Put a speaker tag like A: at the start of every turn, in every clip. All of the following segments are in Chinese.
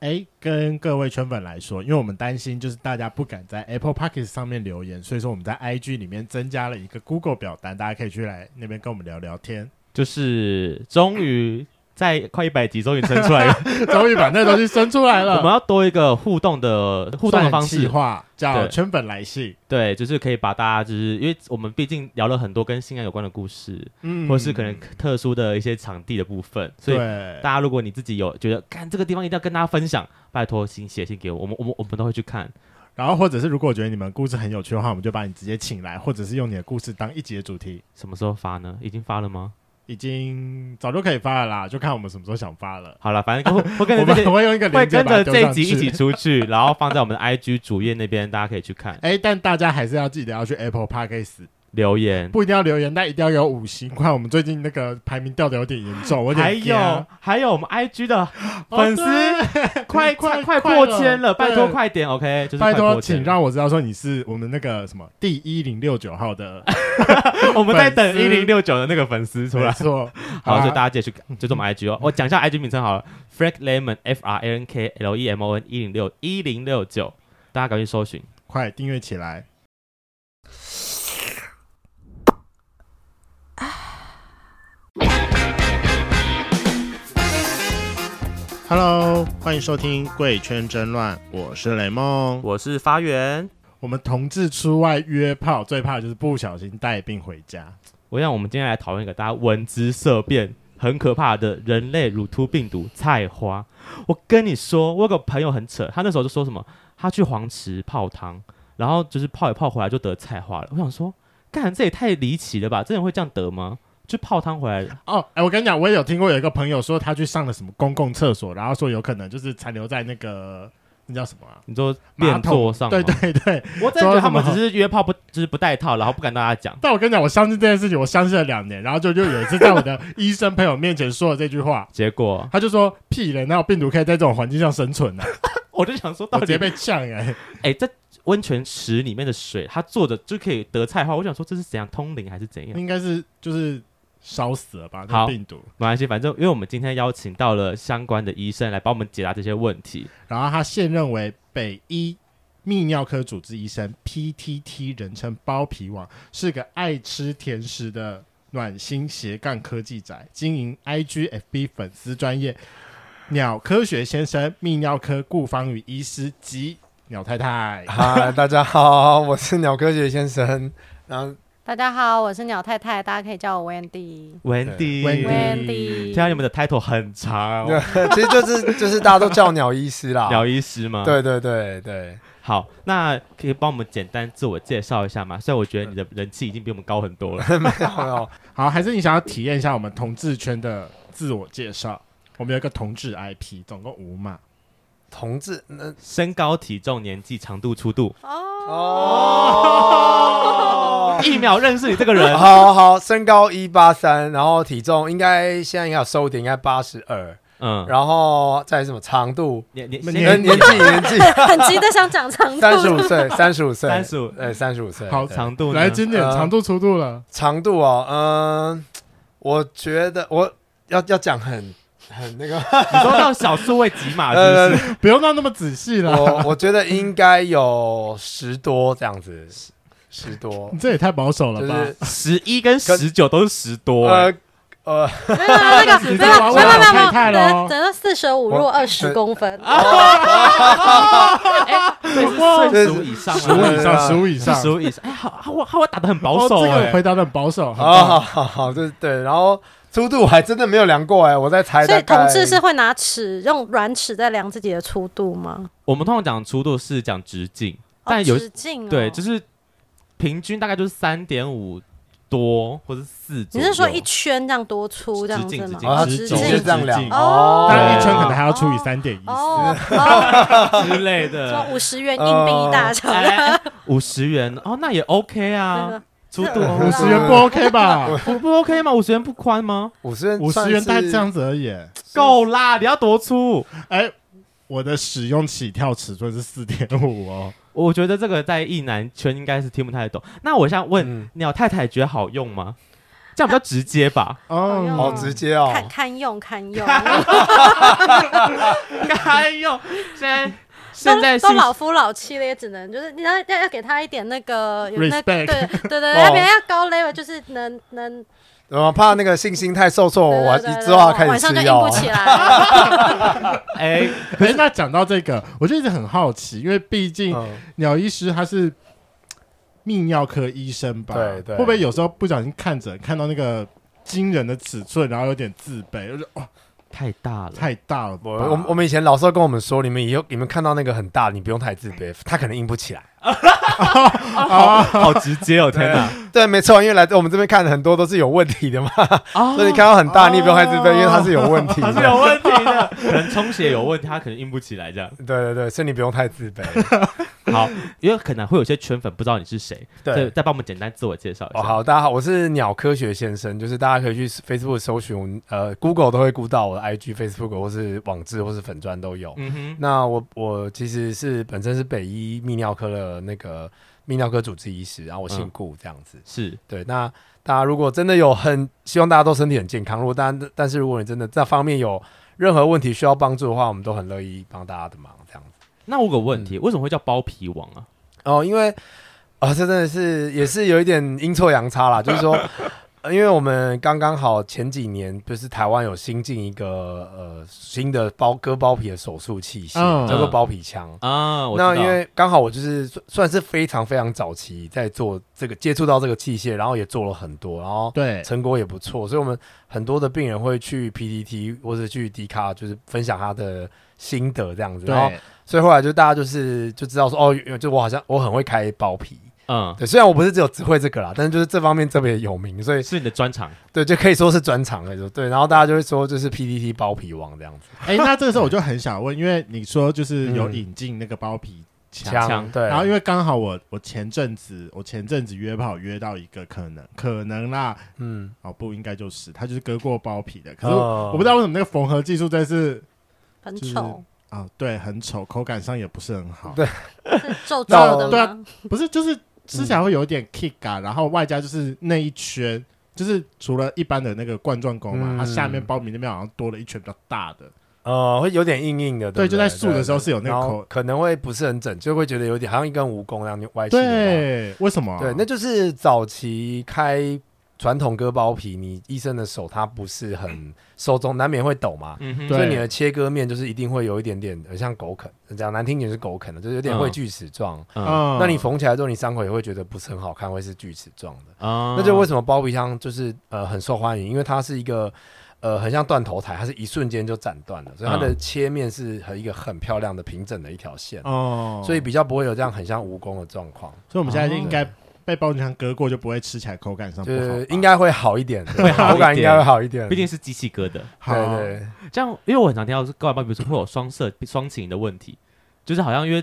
A: 哎，跟各位圈粉来说，因为我们担心就是大家不敢在 Apple p o c k e t 上面留言，所以说我们在 IG 里面增加了一个 Google 表单，大家可以去来那边跟我们聊聊天。
B: 就是终于。在快一百集，终于生出来了，
A: 终于把那东西生出来了。
B: 我们要多一个互动的互动的方式，
A: 叫圈粉来信。
B: 对，就是可以把大家，就是因为我们毕竟聊了很多跟性爱有关的故事，嗯，或是可能特殊的一些场地的部分，所以大家如果你自己有觉得，看这个地方一定要跟大家分享，拜托请写信给我，我们我们我们都会去看。
A: 然后或者是如果觉得你们故事很有趣的话，我们就把你直接请来，或者是用你的故事当一集的主题。
B: 什么时候发呢？已经发了吗？
A: 已经早就可以发了啦，就看我们什么时候想发了。
B: 好了，反正会会跟着
A: 会用一个
B: 会跟着这一集一起出去，然后放在我们的 IG 主页那边，大家可以去看。
A: 哎、欸，但大家还是要记得要去 Apple Podcast。
B: 留言
A: 不一定要留言，但一定要有五星。快我们最近那个排名掉的有点严重，
B: 我还有还有我们 IG 的粉丝、哦、快快快破千了，拜托快点，OK，就是拜托，
A: 请让我知道说你是我们那个什么第一零六九号的，
B: 我们在等一零六九的那个粉丝出来。
A: 错，
B: 好，所以大家继续追踪我们 IG 哦。我讲一下 IG 名称好了，Frank Lemon F R A N K L E M O N 一零六一零六九，大家赶紧搜寻，
A: 快订阅起来。Hello，欢迎收听《贵圈争乱》，我是雷梦，
B: 我是发源。
A: 我们同志出外约炮，最怕的就是不小心带病回家。
B: 我想，我们今天来讨论一个大家闻之色变、很可怕的人类乳突病毒——菜花。我跟你说，我有个朋友很扯，他那时候就说什么，他去黄池泡汤，然后就是泡一泡回来就得菜花了。我想说，干，这也太离奇了吧？真的会这样得吗？就泡汤回来的
A: 哦，哎、欸，我跟你讲，我也有听过有一个朋友说他去上了什么公共厕所，然后说有可能就是残留在那个那叫什么啊？
B: 你说便座上？
A: 对对对，
B: 我真的觉得他们只是约炮不，就是不带套，然后不敢大家讲。
A: 但我跟你讲，我相信这件事情，我相信了两年，然后就就有一次在我的 医生朋友面前说了这句话，
B: 结果
A: 他就说屁人，哪有病毒可以在这种环境上生存呢、啊？
B: 我就想说，到底
A: 直接被呛哎、欸！
B: 哎、欸，在温泉池里面的水，它坐着就可以得菜花。我想说，这是怎样通灵还是怎样？
A: 应该是就是。烧死了吧？那、病毒
B: 没关系，反正因为我们今天邀请到了相关的医生来帮我们解答这些问题。
A: 然后他现任为北医泌尿科主治医生，PTT 人称包皮王，是个爱吃甜食的暖心斜杠科技宅，经营 IGFB 粉丝专业鸟科学先生泌尿科顾方宇医师及鸟太太。
C: 嗨，大家好，我是鸟科学先生。然后。
D: 大家好，我是鸟太太，大家可以叫我 Wendy。
B: Wendy，Wendy，听到你们的 title 很长，
C: 其实就是就是大家都叫鸟医师啦。
B: 鸟医师吗？
C: 对对对对。
B: 好，那可以帮我们简单自我介绍一下吗？虽然我觉得你的人气已经比我们高很多了。
C: 没有没有。
A: 好，还是你想要体验一下我们同志圈的自我介绍？我们有一个同志 IP，总共五码。
C: 同志，那
B: 身高、体重、年纪、长度、粗度。
D: 哦。
C: 哦。
B: 一秒认识你这个人。
C: 好好好，身高一八三，然后体重应该现在应该有瘦一点，应该八十二。嗯。然后再什么长度？
B: 年年
C: 年年纪年纪。
D: 很急的想讲长度。
C: 三十五岁，三十五岁，
B: 三十五，
C: 呃，三十五岁。
A: 好，
B: 长度
A: 来经典长度粗度了。
C: 长度哦，嗯，我觉得我要要讲很。很那个，
B: 你说到小数位几码，是不是？
A: 不用到那么仔细了。
C: 我我觉得应该有十多这样子，十多。
A: 你这也太保守了吧？
B: 十一跟十九都是十多。呃
D: 呃，没有那个，没有没有没有没有，等到四舍五入二十公分。
B: 哎，十五以上，
A: 十五以上，十五以上，
B: 十五以上。哎，好，好我好，我打的很保守，这个
A: 回答的很保守。
C: 好好好好，对对，然后。粗度我还真的没有量过哎，我在猜。
D: 所以同志是会拿尺用软尺在量自己的粗度吗？
B: 我们通常讲粗度是讲直径，但有
D: 直径
B: 对，就是平均大概就是三点五多或者四。
D: 你是说一圈这样多粗这样子吗？
C: 直径是这样量
A: 哦，但一圈可能还要除以三点一四
B: 之类的。
D: 说五十元硬币大小，
B: 五十元哦，那也 OK 啊。粗度
A: 五十元不 OK 吧？
B: 不不 OK 吗？五十元不宽吗？
C: 五十元
A: 五十元大概这样子而已，
B: 够啦！你要多粗？
A: 哎，我的使用起跳尺寸是四点五哦。
B: 我觉得这个在意男圈应该是听不太懂。那我想问鸟太太，觉得好用吗？这样比较直接吧？
C: 哦，好直接哦，
D: 堪堪用看用，
B: 堪用。现在现在
D: 都老夫老妻了，也只能就是你要要要给他一点那个有那对对对，要给他高 level，就是能能。
C: 我怕那个信心太受挫，我之后要开始吃药。
A: 哎，可是那讲到这个，我就一直很好奇，因为毕竟鸟医师他是泌尿科医生吧？对对，会不会有时候不小心看着看到那个惊人的尺寸，然后有点自卑，就是哇。
B: 太大了，
A: 太大了！
C: 我我我们以前老师会跟我们说，你们以后你们看到那个很大，你不用太自卑，他可能硬不起来。
B: 好直接哦！天哪，
C: 对，没错，因为来我们这边看的很多都是有问题的嘛，所以你看到很大，你也不用太自卑，因为它是有问题，
B: 它是有问题的，可能充血有问题，它可能硬不起来这样。
C: 对对对，所以你不用太自卑。
B: 好，因为可能会有些圈粉不知道你是谁，对，再帮我们简单自我介绍一下。
C: 哦，好，大家好，我是鸟科学先生，就是大家可以去 Facebook 搜寻，呃，Google 都会估到我的 IG、Facebook 或是网志或是粉砖都有。嗯哼，那我我其实是本身是北医泌尿科的那个泌尿科主治医师，然后我姓顾，这样子。是对，那大家如果真的有很希望大家都身体很健康，如果当然，但是如果你真的这方面有任何问题需要帮助的话，我们都很乐意帮大家的忙，这样子。
B: 那我有个问题，嗯、为什么会叫包皮王啊？
C: 哦，因为啊、哦，这真的是也是有一点阴错阳差啦，就是说。因为我们刚刚好前几年就是台湾有新进一个呃新的包割包皮的手术器械，嗯、叫做包皮枪啊。那因为刚好我就是算是非常非常早期在做这个接触到这个器械，然后也做了很多，然后对成果也不错，所以我们很多的病人会去 PDT 或者去 D 卡，就是分享他的心得这样子。然后所以后来就大家就是就知道说哦，就我好像我很会开包皮。嗯，对，虽然我不是只有只会这个啦，但是就是这方面特别有名，所以
B: 是你的专长。
C: 对，就可以说是专长了，就对。然后大家就会说，就是 PPT 包皮王这样子。
A: 哎、欸，那这个时候我就很想问，因为你说就是有引进那个包皮枪，嗯、对。然后因为刚好我我前阵子我前阵子约炮约到一个可能可能啦，嗯，哦不应该就是他就是割过包皮的，可是我不知道为什么那个缝合技术真是
D: 很丑
A: 啊，对，很丑，口感上也不是很好，
C: 对，
D: 皱皱的，
A: 对啊，不是就是。吃起来会有点 kick 啊，然后外加就是那一圈，就是除了一般的那个冠状沟嘛，它下面苞米那边好像多了一圈比较大的，
C: 呃，会有点硬硬的。对，
A: 就在竖的时候是有那个口，
C: 可能会不是很整，就会觉得有点好像一根蜈蚣那样歪。
A: 对，为什么？
C: 对，那就是早期开。传统割包皮，你医生的手他不是很手中难免会抖嘛，嗯、哼所以你的切割面就是一定会有一点点，很像狗啃，讲难听点是狗啃的，就是有点会锯齿状。嗯、那你缝起来之后，你伤口也会觉得不是很好看，会是锯齿状的。嗯、那就为什么包皮枪就是呃很受欢迎？因为它是一个呃很像断头台，它是一瞬间就斩断了，所以它的切面是和一个很漂亮的平整的一条线。哦、所以比较不会有这样很像蜈蚣的状况。
A: 所以我们现在就应该。被包装箱割过就不会吃起来口感上不好，
C: 应该会好一点，会口感应该会好一点，
B: 毕竟是机器割的。
C: 对对，这样，
B: 因为我很常听到是割完包比如说会有双色双情的问题，就是好像因为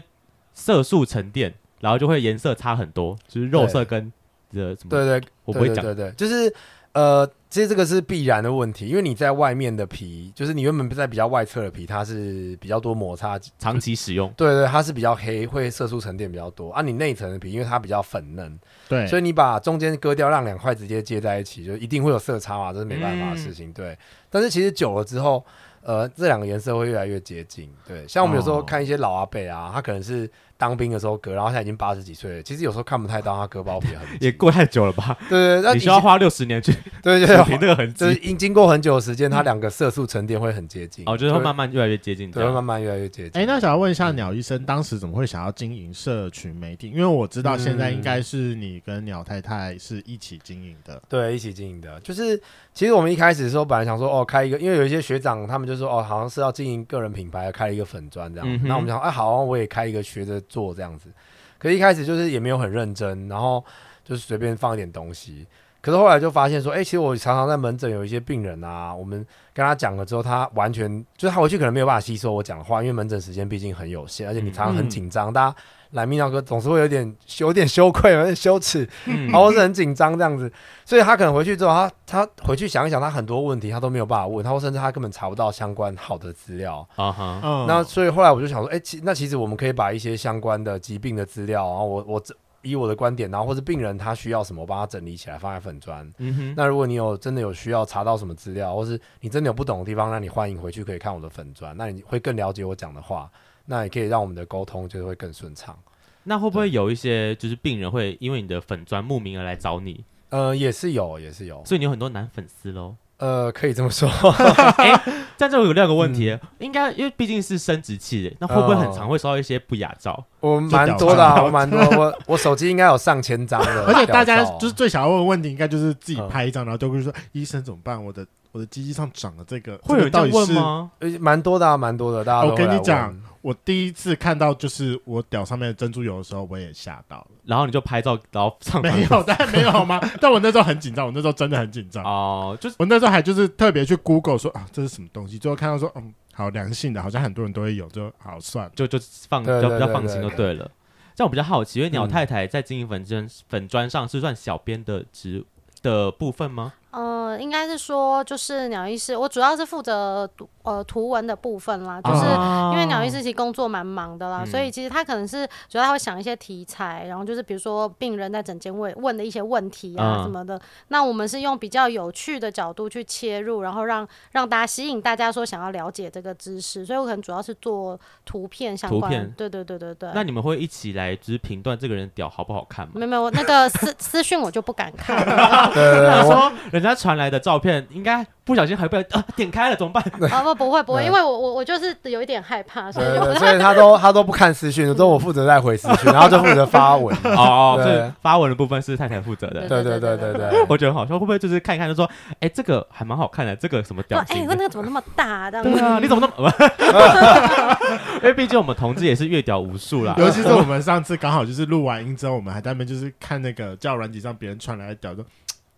B: 色素沉淀，然后就会颜色差很多，就是肉色跟的什么？
C: 对对，我不会讲，对对，就是。呃，其实这个是必然的问题，因为你在外面的皮，就是你原本在比较外侧的皮，它是比较多摩擦，
B: 长期使用，
C: 对对，它是比较黑，会色素沉淀比较多。啊，你内层的皮，因为它比较粉嫩，
A: 对，
C: 所以你把中间割掉，让两块直接接在一起，就一定会有色差嘛，这是没办法的事情。嗯、对，但是其实久了之后，呃，这两个颜色会越来越接近。对，像我们有时候看一些老阿贝啊，他可能是。当兵的时候割，然后现在已经八十几岁了。其实有时候看不太到他割包皮很，
B: 也过太久了吧？
C: 对对，
B: 你需要花六十年去
C: 对 对
B: 对，这 个很
C: 就是经经过很久的时间，它两个色素沉淀会很接近。
B: 哦，就是会慢慢越来越接近，
C: 对，会慢慢越来越接近。
A: 哎，那想要问一下鸟医生，当时怎么会想要经营社群媒体？因为我知道现在应该是你跟鸟太太是一起经营的。
C: 对，一起经营的。就是其实我们一开始的时候，本来想说哦，开一个，因为有一些学长他们就说哦，好像是要经营个人品牌，开一个粉砖这样。那我们想，哎，好，我也开一个学着做这样子。可是一开始就是也没有很认真，然后就是随便放一点东西。可是后来就发现说，哎、欸，其实我常常在门诊有一些病人啊，我们跟他讲了之后，他完全就是他回去可能没有办法吸收我讲的话，因为门诊时间毕竟很有限，而且你常常很紧张，嗯、大家。来泌尿科总是会有点有点羞愧，有点羞耻，然后是很紧张这样子，所以他可能回去之后，他他回去想一想，他很多问题他都没有办法问，他或甚至他根本查不到相关好的资料啊哈。Uh huh. 那所以后来我就想说，哎、欸，其那其实我们可以把一些相关的疾病的资料，然后我我以我的观点，然后或者病人他需要什么，我帮他整理起来放在粉砖。
B: 嗯哼，
C: 那如果你有真的有需要查到什么资料，或是你真的有不懂的地方，那你欢迎回去可以看我的粉砖，那你会更了解我讲的话，那也可以让我们的沟通就是会更顺畅。
B: 那会不会有一些就是病人会因为你的粉砖慕名而来找你？
C: 呃，也是有，也是有，
B: 所以你有很多男粉丝喽。
C: 呃，可以这么说。
B: 哎、欸，但这有另一个问题，嗯、应该因为毕竟是生殖器，那会不会很常会收到一些不雅照？
C: 呃、我蛮多的、啊，我蛮多，我 我手机应该有上千张的。
A: 而且大家就是最想要问的问题，应该就是自己拍一张，然后就会说：“医生怎么办？我的我的鸡鸡上长了这个，
B: 会有人这样问吗？”
C: 呃，蛮多的、啊，蛮多的。大家
A: 我跟你讲。我第一次看到就是我屌上面的珍珠油的时候，我也吓到了。
B: 然后你就拍照，然后上
A: 没有，但 没有吗？但我那时候很紧张，我那时候真的很紧张
B: 哦。就是
A: 我那时候还就是特别去 Google 说啊，这是什么东西？最后看到说嗯，好良性的，好像很多人都会有，就好算，
B: 就就放比较比较放心就对了。这样我比较好奇，因为鸟太太在经营粉砖粉砖上是算小编的职的部分吗？
D: 呃，应该是说就是鸟医师，我主要是负责呃图文的部分啦，就是因为鸟医师其实工作蛮忙的啦，哦、所以其实他可能是主要他会想一些题材，然后就是比如说病人在诊间问问的一些问题啊什么的，嗯、那我们是用比较有趣的角度去切入，然后让让大家吸引大家说想要了解这个知识，所以我可能主要是做图片相关，图片对对对对对。
B: 那你们会一起来只是评断这个人屌好不好看吗？
D: 没有没有，那个私私讯我就不敢看
B: 了。说人。他传来的照片，应该不小心还被 啊点开了，怎么办？
D: 啊不不会不会，因为我我我就是有一点害怕，所以
C: 所以他都他都不看私讯，都我负责在回私讯，然后就负责发文
B: 哦，所以发文的部分是太太负责的。
C: 对对对对对，
B: 我觉得好笑，会不会就是看一看就说，哎，这个还蛮好看的，这个什么屌？
D: 哎，那个怎么那么大？
B: 对啊，你怎么那么？因为毕竟我们同志也是阅屌无数啦，
A: 尤其是我们上次刚好就是录完音之后，我们还在那边就是看那个叫软体上别人传来的屌，说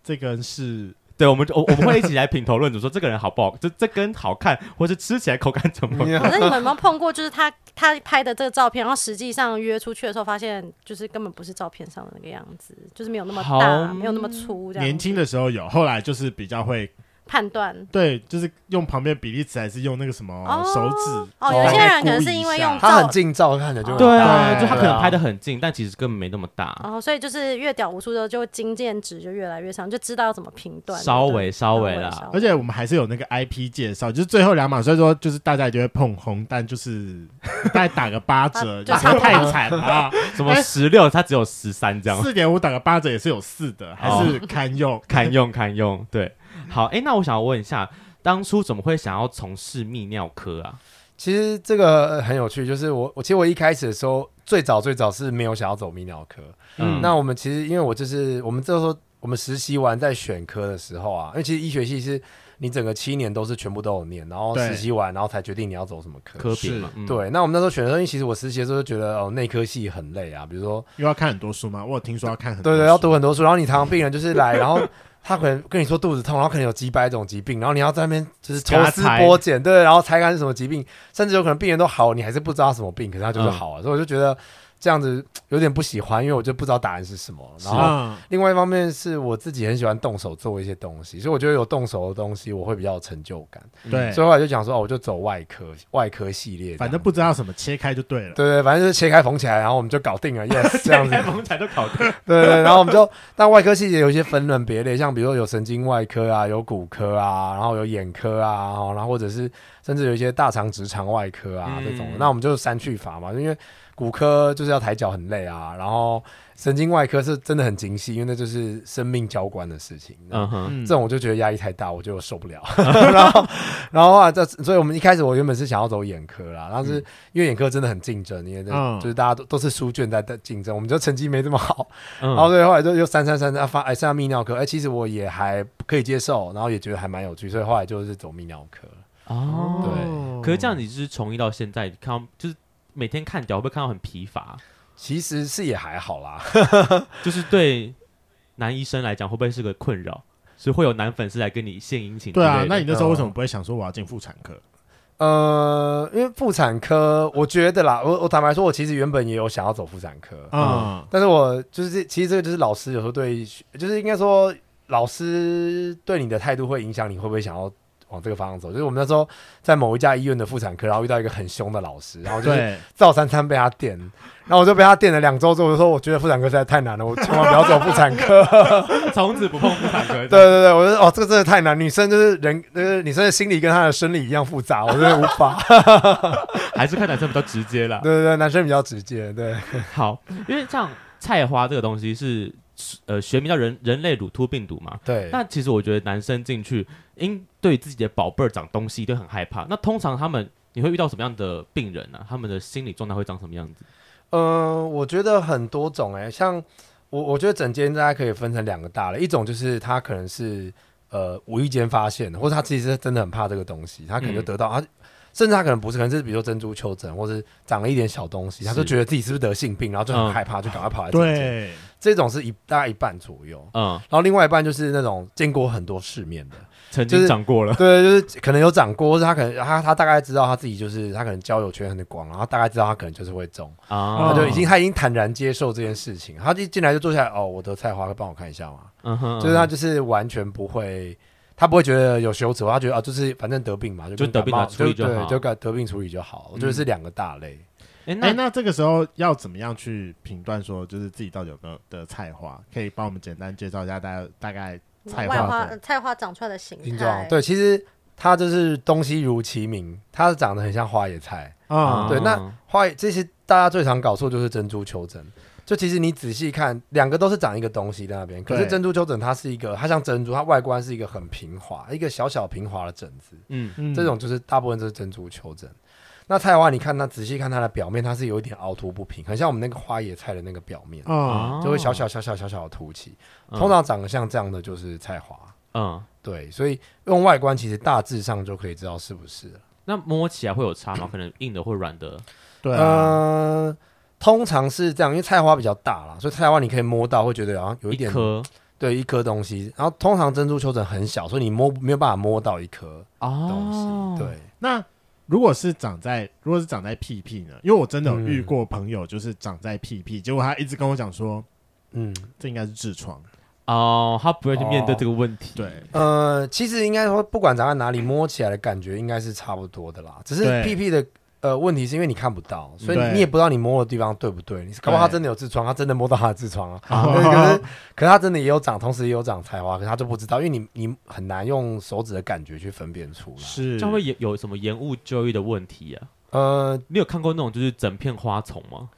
A: 这个人是。
B: 对，我们我我们会一起来品头论足，说这个人好不好，这这根好看，或是吃起来口感怎么样？
D: 反正你们有没有碰过，就是他他拍的这个照片，然后实际上约出去的时候，发现就是根本不是照片上的那个样子，就是没有那么大，没有那么粗这样。
A: 年轻的时候有，后来就是比较会。
D: 判断
A: 对，就是用旁边比例尺，还是用那个什么手指？
D: 哦，有些人可能是因为用
C: 他很近照看的，就
B: 对啊，就他可能拍的很近，但其实根本没那么大。
D: 哦，所以就是越屌无数之后，就经验值就越来越长，就知道要怎么评断。
B: 稍微稍微啦，
A: 而且我们还是有那个 IP 介绍，就是最后两码，所以说就是大家就会碰红，但就是再打个八折，就太惨了。
B: 什么十六，他只有十三这样，
A: 四点五打个八折也是有四的，还是堪用，
B: 堪用，堪用，对。好，哎、欸，那我想要问一下，当初怎么会想要从事泌尿科啊？
C: 其实这个很有趣，就是我，我其实我一开始的时候，最早最早是没有想要走泌尿科。嗯，那我们其实因为我就是我们这时候我们实习完在选科的时候啊，因为其实医学系是你整个七年都是全部都有念，然后实习完，然后才决定你要走什么科。
B: 科别嘛，嗯、
C: 对。那我们那时候选的时候，因为其实我实习的时候就觉得哦，内科系很累啊，比如说
A: 又要看很多书嘛，我有听说要看很多书，
C: 对对，要读很多书，然后你常常病人就是来，然后。他可能跟你说肚子痛，然后可能有几百种疾病，然后你要在那边就是抽丝剥茧，对，然后猜看是什么疾病，甚至有可能病人都好，你还是不知道什么病，可是他就是好了，嗯、所以我就觉得。这样子有点不喜欢，因为我就不知道答案是什么。然后另外一方面是我自己很喜欢动手做一些东西，所以我觉得有动手的东西我会比较有成就感。
A: 对，
C: 所以后来就讲说哦，我就走外科，外科系列，
A: 反正不知道什么切开就对了。
C: 对对，反正就是切开缝起来，然后我们就搞定了。Yes，这样子。
B: 切开缝起来就搞定。
C: 对对，然后我们就，但外科系列有一些分门别类，像比如说有神经外科啊，有骨科啊，然后有眼科啊，然后或者是甚至有一些大肠直肠外科啊、嗯、这种。那我们就是删去法嘛，因为。骨科就是要抬脚很累啊，然后神经外科是真的很精细，因为那就是生命交关的事情。嗯哼，这种我就觉得压力太大，我就受不了。然后，然后啊，这所以我们一开始我原本是想要走眼科啦，但是因为眼科真的很竞争，因为就是大家都都是书卷在在竞争，我们就成绩没这么好。然后所以后来就又三三三三发，哎，上泌尿科，哎，其实我也还可以接受，然后也觉得还蛮有趣，所以后来就是走泌尿科。
B: 哦，对。可是这样你就是从医到现在，看就是。每天看屌会不会看到很疲乏？
C: 其实是也还好啦，
B: 就是对男医生来讲会不会是个困扰？所以会有男粉丝来跟你献殷勤？
A: 对啊，那你那时候为什么不会想说我要进妇产科？
C: 呃，因为妇产科，我觉得啦，我我坦白说，我其实原本也有想要走妇产科，嗯，但是我就是其实这个就是老师有时候对，就是应该说老师对你的态度会影响你会不会想要。往这个方向走。就是我们那时候在某一家医院的妇产科，然后遇到一个很凶的老师，然后就是照三餐被他电，然后我就被他电了两周之后，我就说我觉得妇产科实在太难了，我千万不要走妇产科，
B: 从此不碰妇产科。
C: 对对对，我觉得哦，这个真的太难，女生就是人，呃，女生的心理跟她的生理一样复杂，我真的无法。
B: 还是看男生比较直接啦。
C: 对对对，男生比较直接。对，
B: 好，因为像菜花这个东西是。呃，学名叫人人类乳突病毒嘛？
C: 对。
B: 那其实我觉得男生进去，因对自己的宝贝儿长东西都很害怕。那通常他们你会遇到什么样的病人呢、啊？他们的心理状态会长什么样子？
C: 嗯、呃，我觉得很多种哎、欸，像我我觉得整间大家可以分成两个大类，一种就是他可能是呃无意间发现的，或者他其实真的很怕这个东西，他可能就得到、嗯、他。甚至他可能不是，可能是比如说珍珠丘疹，或是长了一点小东西，他就觉得自己是不是得性病，然后就很害怕，嗯、就赶快跑来。
A: 对，
C: 这种是一大概一半左右。嗯，然后另外一半就是那种见过很多世面的，
B: 曾经长过了。
C: 对，就是可能有长过，或是他可能他他大概知道他自己就是他可能交友圈很广，然后大概知道他可能就是会中啊，他就已经他已经坦然接受这件事情，他一进来就坐下来，哦，我得菜花，会帮我看一下嘛？嗯哼，就是他就是完全不会。他不会觉得有羞耻，他觉得啊，就是反正得病嘛，就，就得病了处理就好，对，就得病处理就好。我觉得是两个大类。哎、
A: 嗯欸，那这个时候要怎么样去评断说，就是自己到底有没有得菜花？可以帮我们简单介绍一下大家大概菜花
D: 花菜花长出来的形状？
C: 对，其实它就是东西如其名，它是长得很像花野菜啊、嗯。对，那花这些大家最常搞错就是珍珠球疹。就其实你仔细看，两个都是长一个东西在那边。可是珍珠丘疹它是一个，它像珍珠，它外观是一个很平滑，一个小小平滑的疹子。嗯嗯，这种就是大部分就是珍珠丘疹。那菜花，你看它仔细看它的表面，它是有一点凹凸不平，很像我们那个花椰菜的那个表面，嗯，就会小小小小小小的凸起。通常长得像这样的就是菜花。嗯，对，所以用外观其实大致上就可以知道是不是。
B: 那摸起来会有差吗？可能硬的或软的？
A: 对啊。呃
C: 通常是这样，因为菜花比较大啦，所以菜花你可以摸到，会觉得好像有一
B: 点，颗，
C: 对，一颗东西。然后通常珍珠丘疹很小，所以你摸没有办法摸到一颗东西。哦、对，
A: 那如果是长在如果是长在屁屁呢？因为我真的有遇过朋友，就是长在屁屁，嗯、结果他一直跟我讲说，嗯，这应该是痔疮
B: 哦，他不会去面对这个问题。
A: 哦、对，
C: 呃，其实应该说，不管长在哪里，摸起来的感觉应该是差不多的啦，只是屁屁的。呃，问题是因为你看不到，所以你也不知道你摸的地方对不对。你搞不好他真的有痔疮，他真的摸到他的痔疮啊。可是，可是他真的也有长，同时也有长菜花，可是他就不知道，因为你你很难用手指的感觉去分辨出来。
B: 是，这样会有有什么延误就医的问题啊？呃，你有看过那种就是整片花丛吗？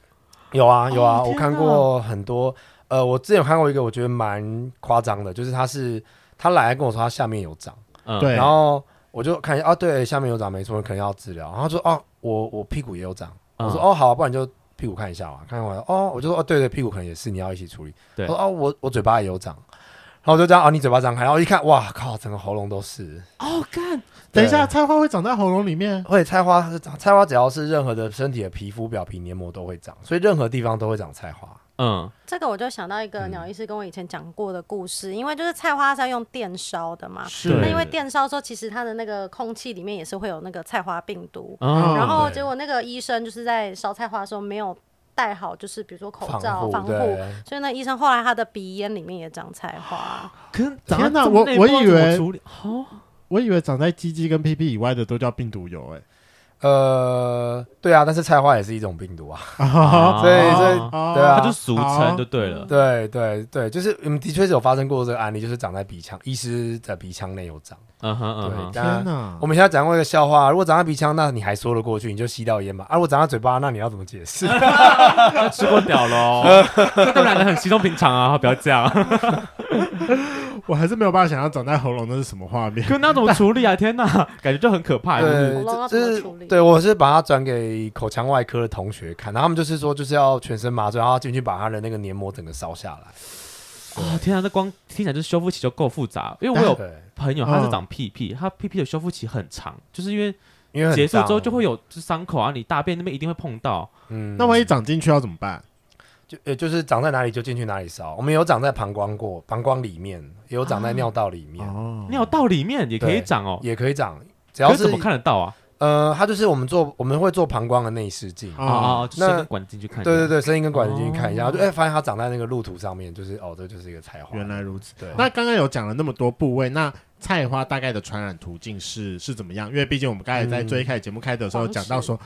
C: 有啊，有啊，我看过很多。呃，我之前有看过一个，我觉得蛮夸张的，就是他是他来跟我说他下面有长，嗯，对，然后我就看一下，啊，对，下面有长，没错，可能要治疗。然后他说，哦。我我屁股也有长，嗯、我说哦好、啊，不然就屁股看一下嘛，看完哦，我就说哦对对，屁股可能也是你要一起处理。对，我说哦我我嘴巴也有长，然后我就这样哦，你嘴巴张开，然后一看哇靠，整个喉咙都是。
A: 哦干，等一下，菜花会长在喉咙里面？
C: 会，菜花是长，菜花只要是任何的身体的皮肤表皮黏膜都会长，所以任何地方都会长菜花。
D: 嗯，这个我就想到一个鸟医师跟我以前讲过的故事，嗯、因为就是菜花是要用电烧的嘛，是。那因为电烧的时候，其实它的那个空气里面也是会有那个菜花病毒，哦、然后结果那个医生就是在烧菜花的时候没有戴好，就是比如说口罩防护，所以那医生后来他的鼻咽里面也长菜花。
B: 可是长
A: 天哪，我我以为，哦，我以为长在鸡鸡跟屁屁以外的都叫病毒疣，哎。
C: 呃，对啊，但是菜花也是一种病毒啊，
B: 所
C: 以所以对啊，
B: 它就俗称就对了，
C: 对对对，就是我们的确是有发生过这个案例，就是长在鼻腔，医师在鼻腔内有长，嗯哼嗯哼，天哪！我们现在讲过一个笑话，如果长在鼻腔，那你还说得过去，你就吸到烟嘛，啊，如果长在嘴巴，那你要怎么解释？
B: 吃过屌喽，他们两个很稀松平常啊，不要这样。
A: 我还是没有办法想象长在喉咙那是什么画面，
B: 可那怎么处理啊？天哪，感觉就很可怕。
C: 对，就是对，我是把它转给口腔外科的同学看，然后他们就是说，就是要全身麻醉，然后进去把他的那个黏膜整个烧下来。
B: 哦，天啊，那光听起来就是修复期就够复杂。因为我有朋友他是长屁屁，他屁屁的修复期很长，就是因为因为结束之后就会有伤口啊，你大便那边一定会碰到。
A: 嗯，那万一长进去要怎么办？
C: 就呃，就是长在哪里就进去哪里烧。我们有长在膀胱过，膀胱里面也有长在尿道里面。
B: 哦，尿道里面也可以长哦，
C: 也可以长，只要是
B: 怎么看得到啊？
C: 呃，它就是我们做我们会做膀胱的内视镜。
B: 哦哦，
C: 那
B: 管进去看。
C: 对对对，声音跟管子进去看一下，
B: 哦
C: 就哎发现它长在那个路途上面，就是哦，这就是一个菜花。
A: 原来如此。
C: 对，
A: 那刚刚有讲了那么多部位，那菜花大概的传染途径是是怎么样？因为毕竟我们刚才在最一开始节目开的时候讲到说，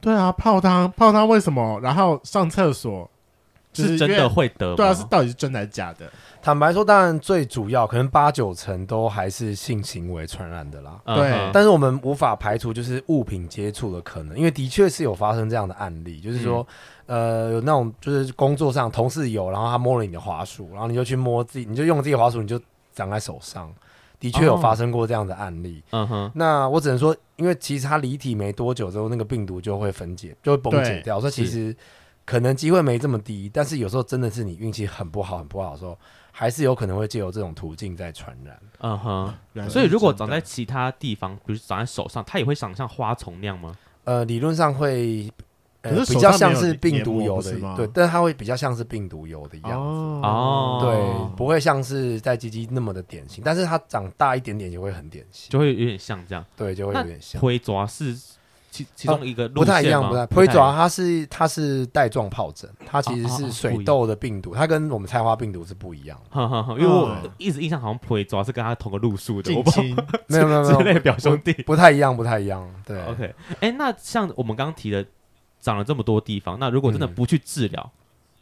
A: 对啊，泡汤泡汤为什么？然后上厕所
B: 是真的会得吗？
A: 对啊，是到底是真的还是假的？
C: 坦白说，当然最主要可能八九成都还是性行为传染的啦。
B: 对
C: 但是我们无法排除就是物品接触的可能，因为的确是有发生这样的案例，就是说，呃，有那种就是工作上同事有，然后他摸了你的滑鼠，然后你就去摸自己，你就用自己的滑鼠，你就长在手上，的确有发生过这样的案例。
B: 嗯哼，
C: 那我只能说，因为其实它离体没多久之后，那个病毒就会分解，就会崩解掉，所以其实可能机会没这么低，但是有时候真的是你运气很不好，很不好的时候，还是有可能会借由这种途径在传染。
B: 嗯哼，所以如果长在其他地方，比如长在手上，它也会长像花丛那样吗？
C: 呃，理论上会，呃，
A: 可是
C: 比
A: 较
C: 像是病毒油的对，但是它会比较像是病毒油的样子。
B: 哦
C: 对，不会像是在鸡鸡那么的典型，但是它长大一点点就会很典型，
B: 就会有点像这样。
C: 对，就会有点像，
B: 灰爪是其其中一个
C: 不太一样，
B: 路线吗
C: 不太。灰爪它是它是带状疱疹，它其
B: 实
C: 是水痘的病毒，它跟我们菜花病毒是不一样的。
B: 因为我
A: 嗯
B: 一直印象好像腿主要是跟它同个路数的，
C: 没有没有没有，
B: 之类表兄弟。
C: 不太一样，不太一样。对
B: OK，哎，那像我们刚刚提的，长了这么多地方，那如果真的
C: 嗯
B: 不去治疗，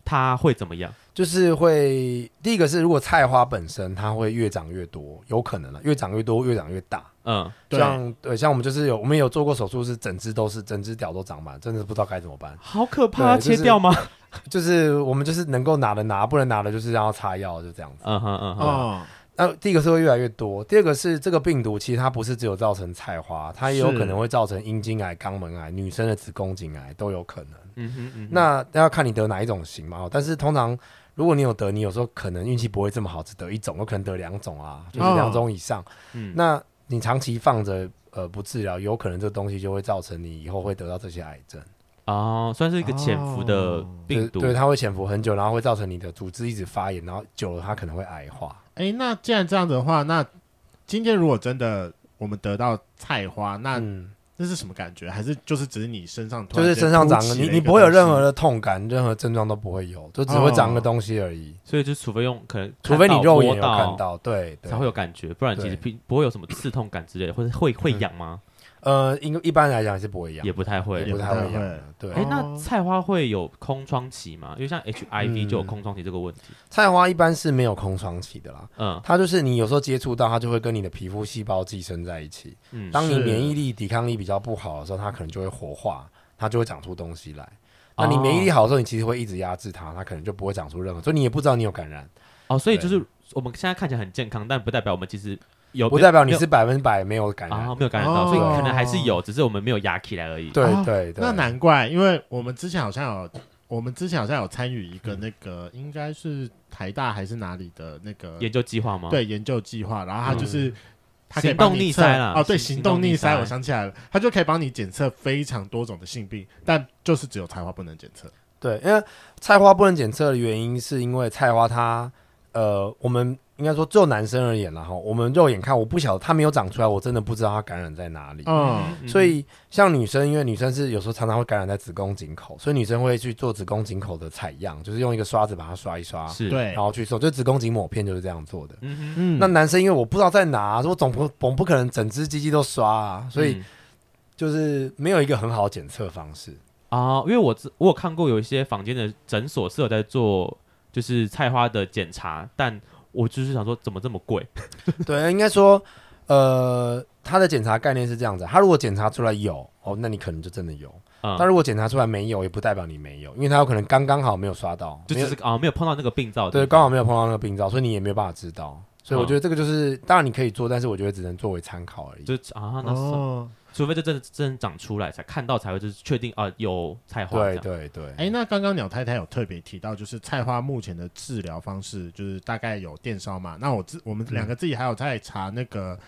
B: 它会怎么样？
C: 就是会第一个是，如果菜花本身它会越长越多，有可能了，越长越多，越长越大。
B: 嗯，
A: 对
C: 像对，像我们就是有，我们有做过手术，是整只都是整只屌都长满，真的不知道该怎么办。
B: 好可怕，
C: 对就是
B: 切掉吗？
C: 就是我们就是能够拿的拿，不能拿的就是让它擦药，就这样子。
B: 嗯哼嗯哼，
A: 哦，
C: 那第一个是会越来越多，第二个是这个病毒其实它不是只有造成菜花，它也有可能会造成阴茎癌、肛门癌、女生的子宫颈癌都有可能。
B: 嗯哼嗯哼，
C: 那要看你得哪一种型嘛。但是通常如果你有得，你有时候可能运气不会这么好，只得一种，有可能得两种啊，就是两种以上。
B: 嗯
C: 那你长期放着呃不治疗，有可能这个东西就会造成你以后会得到这些癌症。
B: 哦，算是一个潜伏的
A: 哦
B: 病毒，
C: 对，它会潜伏很久，然后会造成你的组织一直发炎，然后久了它可能会癌化。
A: 哎，那既然这样子的话，那今天如果真的我们得到菜花，那
C: 嗯，
A: 那是什么感觉？还是就是只是你身上突
C: 就是身上长
A: 个
C: 你你不会有任何的痛感，任何症状都不会有，就只会长个东西而已。
B: 所以就除非用可能，
C: 除非你肉眼有看到，对，对
B: 才会有感觉，不然其实
C: 并
B: 不不会有什么刺痛感之类的，或者会会痒吗？
C: 呃，一一般来讲是不会痒，
B: 也不太会
C: 也。不太会痒的。对，
B: 哎，那
A: 哦
B: 菜花会有空窗期吗？因为像 HIV
C: 嗯
B: 就有空窗期这个问题。
C: 菜花一般是没有空窗期的啦，
B: 嗯
C: 它就是你有时候接触到，它就会跟你的皮肤细胞寄生在一起。
B: 嗯，
C: 当你免疫力、抵抗力比较不好的时候，它可能就会活化，它就会长出东西来。
B: 哦
C: 那你免疫力好的时候，你其实会一直压制它，它可能就不会长出任何，所以你也不知道你有感染，
B: 哦，所以就是我们现在看起来很健康，但不代表我们其实有，
C: 不代表你是百分之百没有感染
B: 啊。没有感染到，
A: 哦
B: 所以可能还是有，只是我们没有压起来而已。
C: 对
A: 哦
C: 对对，
A: 那难怪，因为我们之前好像有，我们之前好像有参与一个那个，应该是台大还是哪里的那个
B: 研究计划吗？，
A: 对研究计划，然后他就是、
C: 嗯
A: 他可以
B: 行动
A: 帮你测
B: 逆筛了
A: 哦，对，
B: 行
A: 行动逆筛，
B: 行动逆筛
A: 我想起来了，他就可以帮你检测非常多种的性病，但就是只有菜花不能检测。
C: 对，因为菜花不能检测的原因，是因为菜花它，呃，我们应该说就男生而言然后我们肉眼看，我不晓得它没有长出来，我真的不知道它感染在哪里。
A: 嗯，
C: 所以像女生，因为女生是有时候常常会感染在子宫颈口，所以女生会去做子宫颈口的采样，就是用一个刷子把它刷一刷，
B: 是，
A: 对
C: 然，后去做，就子宫颈抹片就是这样做的。
B: 嗯，
A: 嗯
C: 那男生因为我不知道在哪，我总不总不可能整只鸡鸡都刷啊，所以
B: 嗯
C: 就是没有一个很好的检测方式。
B: 啊，因为我知我有看过有一些房间的诊所是有在做就是菜花的检查，但我就是想说怎么这么贵？
C: 对，应该说，呃，他的检查概念是这样子，他如果检查出来有，哦，那你可能就真的有；
B: 嗯，
C: 但如果检查出来没有，也不代表你没有，因为他有可能刚刚好没有刷到，
B: 就只是啊没有碰到那个病灶对，
C: 刚好没有碰到那个病灶，所以你也没有办法知道。所以我
B: 嗯
C: 觉得这个就是，当然你可以做，但是我觉得只能作为参考而已。
B: 就是啊，那是、
A: 哦，
B: 除非这真的真的长出来才看到才会就是确定啊有菜花对，
C: 对对，
A: 哎，那刚刚鸟太太有特别提到，就是菜花目前的治疗方式，就是大概有电烧嘛。那我自我们两个自己还有在查那个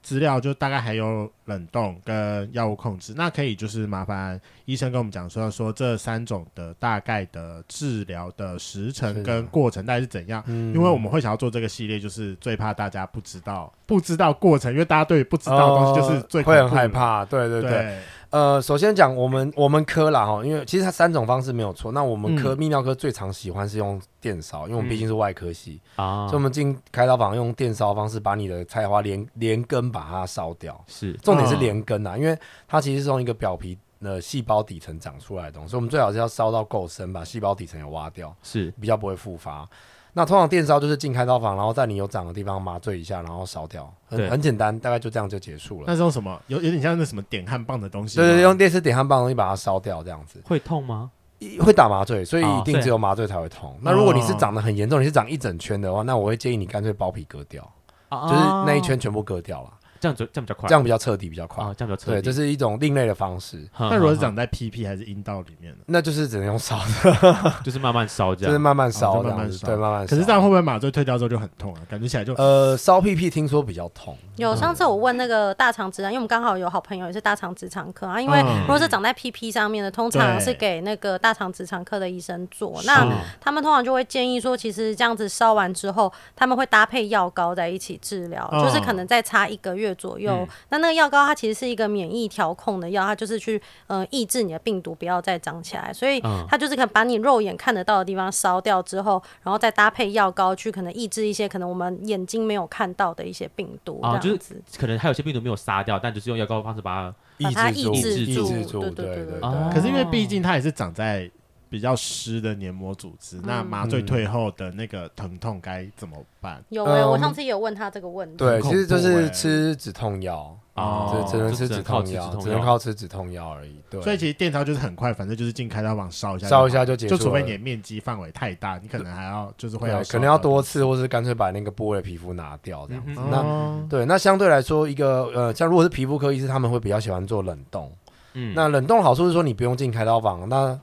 A: 资料就大概还有冷冻跟药物控制，那可以就是麻烦医生跟我们讲说说这三种的大概的治疗的时程跟过程大概是怎样，
C: 嗯
A: 因为我们会想要做这个系列，就是最怕大家不知道不知道过程，因为大家对不知道的东西就是最
C: 会很害怕，对对对。
A: 对
C: 呃，首先讲我们我们科啦哈，因为其实它三种方式没有错。那我们科、
A: 嗯、
C: 泌尿科最常喜欢是用电烧，因为我们毕竟是外科系
B: 啊，
C: 所以我们进开刀房用电烧方式把你的菜花连连根把它烧掉。
B: 是，
C: 重点是连根啊，因为它其实是从一个表皮的细胞底层长出来的东西，所以我们最好是要烧到够深，把细胞底层也挖掉，
B: 是
C: 比较不会复发。那通常电烧就是进开刀房，然后在你有长的地方麻醉一下，然后烧掉，很很简单，大概就这样就结束了。
A: 那是用什么？有有点像那什么点焊棒的东西？
C: 对对，用电丝点焊棒的东西把它烧掉，这样子。
B: 会痛吗？
C: 会打麻醉，所以一定只有麻醉才会痛。那如果你是长得很严重，你是长一整圈的话，那我会建议你干脆包皮割掉，就是那一圈全部割掉了。
B: 这样子这样比较快，
C: 这样比较彻底，比较快。
B: 啊，这样比较彻底。
C: 对，这是一种另类的方式。
A: 那如果是长在屁屁还是阴道里面呢？
C: 那就是只能用烧的，
B: 就是慢慢烧，这样。
C: 就是慢慢烧，
A: 慢慢烧，
C: 对，慢慢烧。
A: 可是这样会不会麻醉退掉之后就很痛啊？感觉起来就
C: 呃，烧屁屁听说比较痛。
D: 有上次我问那个大肠直肠，因为我们刚好有好朋友也是大肠直肠科啊。因为如果是长在屁屁上面的，通常是给那个大肠直肠科的医生做。那他们通常就会建议说，其实这样子烧完之后，他们会搭配药膏在一起治疗，就是可能再差一个月左右。那那个药膏它其实是一个免疫调控的药，它就是去呃抑制你的病毒不要再长起来，所以它就是可能把你肉眼看得到的地方烧掉之后，然后再搭配药膏去可能抑制一些可能我们眼睛没有看到的一些病毒。啊，
B: 就是可能还有些病毒没有杀掉，但就是用药膏的方式把它
D: 把它抑制
C: 抑制住。
D: 对对对对。
A: 可是因为毕竟它也是长在比较湿的黏膜组织，那麻醉退后的那个疼痛该怎么办？
D: 有哎，我上次也有问他这个问题。
C: 对，其实就是吃止痛药。
B: 哦，
C: 只只能吃止痛药，只能靠吃止痛药而已。对，
A: 所以其实电烧就是很快，反正就是进开刀房烧一下，
C: 烧一下就结束。
A: 就除非你的面积范围太大，你可能还要就是会要
C: 可能要多次，或是干脆把那个部位的皮肤拿掉这样子。那、
A: 哦、
C: 对，那相对来说，一个呃，像如果是皮肤科医师，他们会比较喜欢做冷冻。
B: 嗯，
C: 那冷冻的好处是说你不用进开刀房，那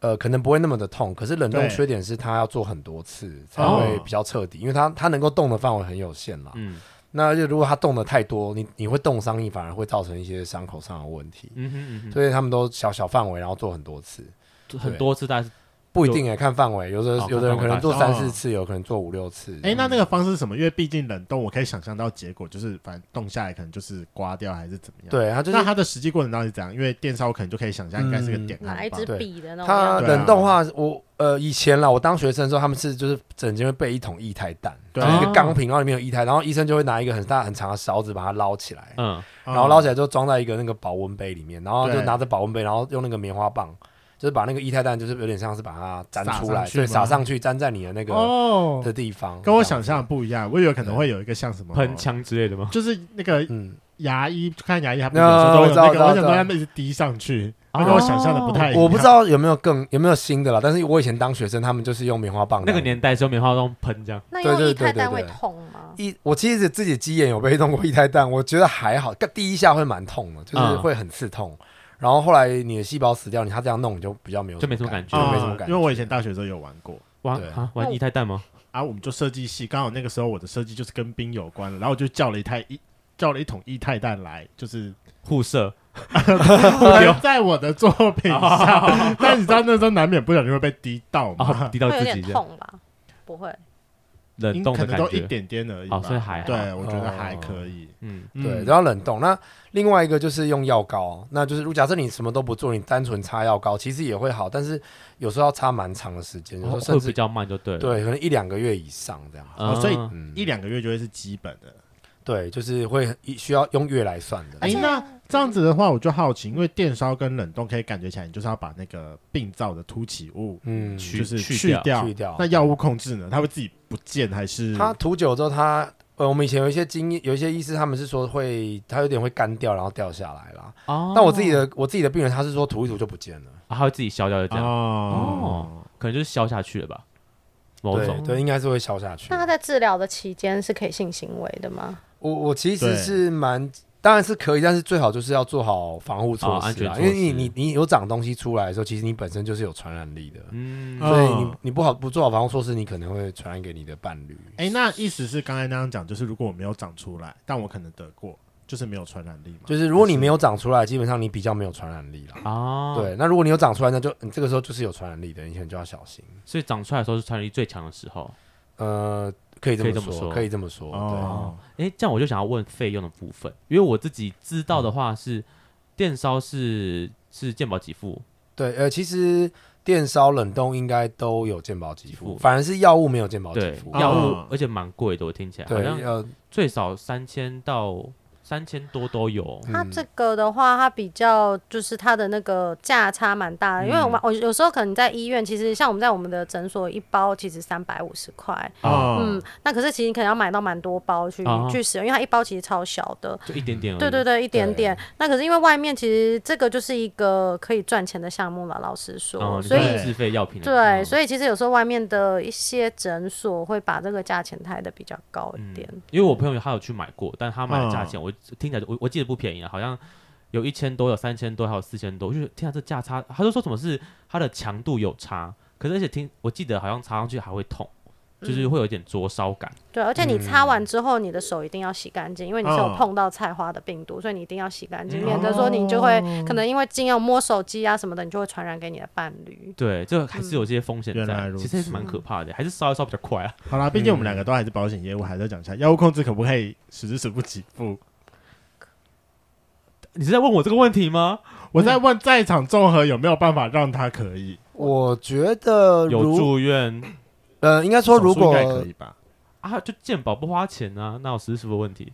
C: 呃可能不会那么的痛。可是冷冻缺点是它要做很多次才会比较彻底，因为它它能够动的范围很有限啦。嗯。那就如果它动的太多，你你会冻伤，你反而会造成一些伤口上的问题。嗯哼嗯哼，所以他们都小小范围，然后做很多次，
B: 很多次，但是
C: 不一定诶，看范围，有的有的人可能做三四次，有可能做五六次。
A: 哎，那那个方式是什么？因为毕竟冷冻，我可以想象到结果就是，反正冻下来可能就是刮掉还是怎么样。
C: 对，它就是。
A: 那它的实际过程到底是怎样？因为电烧可能就可以想象应该是个点，
D: 拿一支笔的那种。
C: 它冷冻话，我。呃，以前啦，我当学生的时候，他们是就是整间会备一桶液态氮，对，一个钢瓶，然后里面有液态，然后医生就会拿一个很大很长的勺子把它捞起来，嗯，然后捞起来就装在一个那个保温杯里面，然后就拿着保温杯，然后用那个棉花棒，就是把那个液态氮，就是有点像是把它粘出来，对，撒上去，粘在你的那个的地方，
A: 跟我想象的不一样，我以为可能会有一个像什么
B: 喷枪之类的吗？
A: 就是那个嗯。牙医看牙医，还不是有时候都有那个，我想说他们一直滴上去，跟我想象的不太一样。
C: 我不知道有没有更有没有新的了，但是我以前当学生，他们就是用棉花棒。
B: 那个年代是用棉花棒喷这样。
D: 那用液态氮会痛吗？
C: 一，我其实自己鸡眼有被弄过液态氮，我觉得还好，第一下会蛮痛的，就是会很刺痛。然后后来你的细胞死掉，你他这样弄你就比较没有，
B: 就没什么感觉，
C: 没什么感觉。
A: 因为我以前大学的时候有玩过，
B: 玩啊玩液态氮吗？
A: 啊，我们就设计系，刚好那个时候我的设计就是跟冰有关的，然后我就叫了一台一。叫了一桶液态氮来，就是
B: 护色，
A: 在我的作品上。但你知道那时候难免不小心会被滴到嘛？
B: 滴到自己，
D: 有点痛吧？不会，
B: 冷冻
A: 可能都一点点而已。
B: 哦，所以还好。
A: 对，我觉得还可以。
C: 嗯，对，然后冷冻。那另外一个就是用药膏，那就是如果假设你什么都不做，你单纯擦药膏，其实也会好，但是有时候要擦蛮长的时间，有时候甚至
B: 比较慢，就对。
C: 对，可能一两个月以上这样。
A: 所以一两个月就会是基本的。
C: 对，就是会需要用月来算的。
A: 哎，那这样子的话，我就好奇，因为电烧跟冷冻可以感觉起来，你就是要把那个病灶的凸起物，嗯，就是去掉。
C: 去掉。
A: 那药物控制呢？它会自己不见还是？
C: 它涂久之后，它呃，我们以前有一些经验，有一些医师他们是说会，它有点会干掉，然后掉下来啦。哦。但我自己的我自己的病人，他是说涂一涂就不见了，
B: 它会自己消掉就这样。哦。可能就是消下去了吧？某种
C: 对，应该是会消下去。
D: 那他在治疗的期间是可以性行为的吗？
C: 我我其实是蛮，当然是可以，但是最好就是要做好防护措施啊，因为你你你有长东西出来的时候，其实你本身就是有传染力的，嗯，所以你你不好不做好防护措施，你可能会传染给你的伴侣。
A: 哎，那意思是刚才那样讲，就是如果我没有长出来，但我可能得过，就是没有传染力嘛。
C: 就是如果你没有长出来，基本上你比较没有传染力了。
B: 哦，
C: 对，那如果你有长出来，那就你这个时候就是有传染力的，你可能就要小心。
B: 所以长出来的时候是传染力最强的时候。
C: 呃，可以这么说，
B: 可以
C: 这么说。
A: 哦，
B: 哎，这样我就想要问费用的部分，因为我自己知道的话是电烧是是健保给付，
C: 对，呃，其实电烧冷冻应该都有健保给付，反而是药物没有健保给
B: 对
C: 付。
B: 药物
A: 哦，
B: 而且蛮贵的，我听起来好，像
C: 呃，
B: 最少三千到三千多都有。
D: 它这个的话，它比较就是它的那个价差蛮大的，因为我们我有时候可能在医院，其实像我们在我们的诊所一包其实三百五十块，
A: 哦，
D: 嗯，那可是其实你可能要买到蛮多包去
B: 哦
D: 去使用，因为它一包其实超小的，
B: 就一点点。
D: 对对对，一点点。那可是因为外面其实这个就是一个可以赚钱的项目了，老实说，
B: 哦，
D: 所以
B: 自费药品。
D: 对，
B: 嗯
D: 所以其实有时候外面的一些诊所会把这个价钱抬的比较高一点。
B: 因为我朋友他有去买过，但他买的价
A: 嗯
B: 钱我听起来我我记得不便宜啊，好像有一千多，有三千多，还有四千多。我就觉得天啊，这价差，他就说什么是它的强度有差，可是而且听我记得好像擦上去还会痛，就是会有一点灼烧感。
D: 对，而且你擦完之后，你的手一定要洗干净，因为你是有
A: 嗯
D: 碰到菜花的病毒，所以你一定要洗干净，
B: 嗯
D: 免得说你就会可能因为经常摸手机啊什么的，你就会传染给你的伴侣。
B: 对，这个还是有这些风险在，
A: 原来如此
B: 其实也是蛮可怕的，还是烧一烧比较快啊。
A: 好啦，毕竟我们两个都还是保险业务，还是要讲一下药物控制可不可以实支实付给付？
B: 你是在问我这个问题吗？
A: 我在问在场综合有没有办法让他可以？
C: 我觉得
B: 有
C: 如
B: 住院
C: 呃，应该说如
A: 手术应该
C: 果
A: 可以吧？
B: 啊，就健保不花钱啊，那有实时的问题。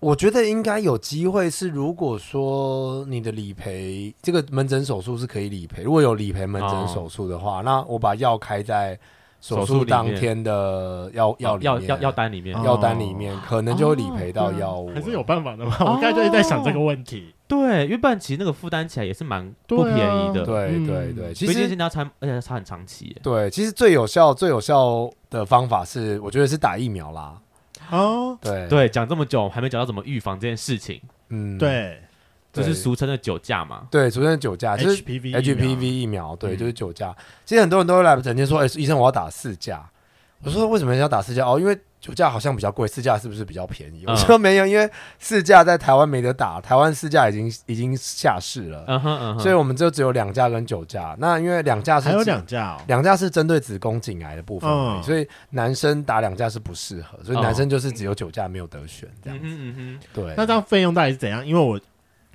C: 我觉得应该有机会是，如果说你的理赔这个门诊手术是可以理赔，如果有理赔门诊手术的话，那我把药开在手术当天的药药
B: 药药药单里面，
A: 哦
C: 药单里面，可能就会理赔到药物了。
A: 还是有办法的嘛？我刚才就一直在想这个问题。
B: 对，因为不然其实那个负担起来也是蛮不便宜的。
C: 对
A: 嗯
C: 对对，其
B: 毕竟
C: 实
B: 现在要差，而且要差很长期。
C: 对，其实最有效、最有效的方法是，我觉得是打疫苗啦。
A: 哦，
C: 对
B: 对，讲这么久还没讲到怎么预防这件事情，
C: 嗯，
A: 对
B: 就是俗称的酒驾嘛。
C: 对，俗称的酒驾，就是
A: ，HPV 疫苗
C: HPV 疫苗，对，
B: 嗯
C: 就是酒驾。其实很多人都会来整天说：“哎、医生，我要打四价。”我说：“为什么要打四价？哦，因为酒驾好像比较贵，四价是不是比较便宜？”
B: 嗯
C: 我说：“没有，因为四价在台湾没得打，台湾四价已经已经下市了，
B: 嗯哼嗯哼，
C: 所以我们就只有两价跟酒驾。那因为两价是
A: 还有两价哦。
C: 两价是针对子宫颈癌的部分，
A: 嗯
C: 所以男生打两价是不适合，所以男生就是只有酒驾没有得选这样子。
B: 嗯哼嗯哼，
C: 对，
A: 那这样费用到底是怎样？因为我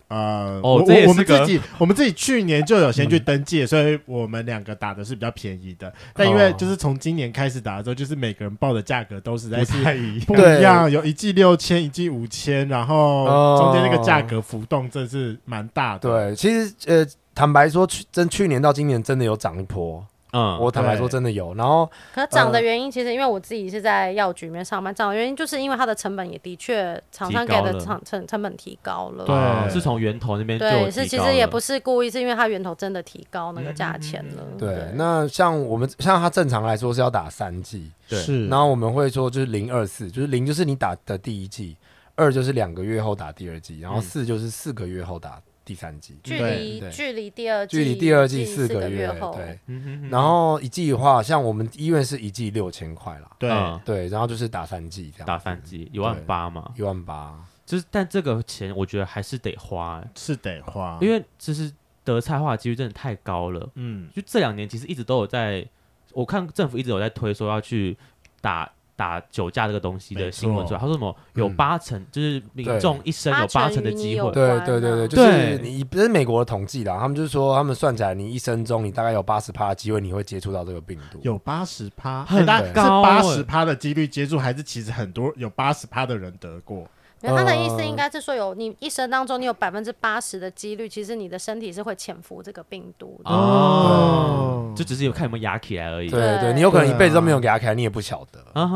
A: 呃，
B: 哦
A: 我我我们自己我们自己去年就有先去登记，所以我们两个打的是比较便宜的。但因为就是从今年开始打的时候，就是每个人报的价格都实在是
B: 不太一样。
A: 不一样，有一季六千，一季五千，然后中间那个价格浮动真是蛮大的。
C: 对，其实呃，坦白说，去真去年到今年真的有涨一波。
B: 嗯，
C: 我坦白
A: 说
C: 真的有，然后
D: 可是涨的原因，其实因为我自己是在药局里面上班，涨的原因就是因为它的成本也的确厂商给的
B: 提高
D: 成成成本提高了。
A: 对
B: 哦。是从源头那边
D: 对，是其实也不是故意，是因为它源头真的提高那个价钱了。
C: 对，那像我们像它正常来说是要打三剂，
B: 对。
A: 是。
C: 然后我们会说就是零二四，就是零就是你打的第一剂，二就是两个月后打第二剂，然后
B: 嗯。
C: 四就是四个月后打第三季。
D: 距离距离第二季
C: 距离第二季
D: 季四
C: 个
D: 月
B: 后，对，
C: 然后一季的话，像我们医院是一季六千块啦，
A: 对，
B: 嗯。
C: 对，然后就是打三季这样，
B: 打三季一万八嘛，
C: 一万八，
B: 就是但这个钱我觉得还是得花。欸，
A: 是得花，
B: 因为其实得菜花的几率真的太高了。
A: 嗯，
B: 就这两年其实一直都有在，我看政府一直有在推说要去打打酒驾这个东西的新闻出来，他说什么有
C: 嗯。
B: 八成，就是民众一生有
D: 八
B: 八
D: 成
B: 的
D: 机会，
C: 对对对对，
D: 啊
C: 就是你不是美国的统计啦，他们就是说他们算起来，你一生中你大概有八十趴的机会你会接触到这个病毒，
A: 有八十趴，
B: 很
A: 大是
B: 高
A: 八
B: 欸
A: 十趴的几率接触，还是其实很多有八十趴的人得过？
D: 因为他的意思应该是说有，你一生当中你有百分之八十的几率，其实你的身体是会潜伏这个病毒的。
B: 哦，就只是有看有没有压起来而已。
C: 对
D: 对。
C: 对，你有可能一辈子都没有给他开，你也不晓得，对。
B: 啊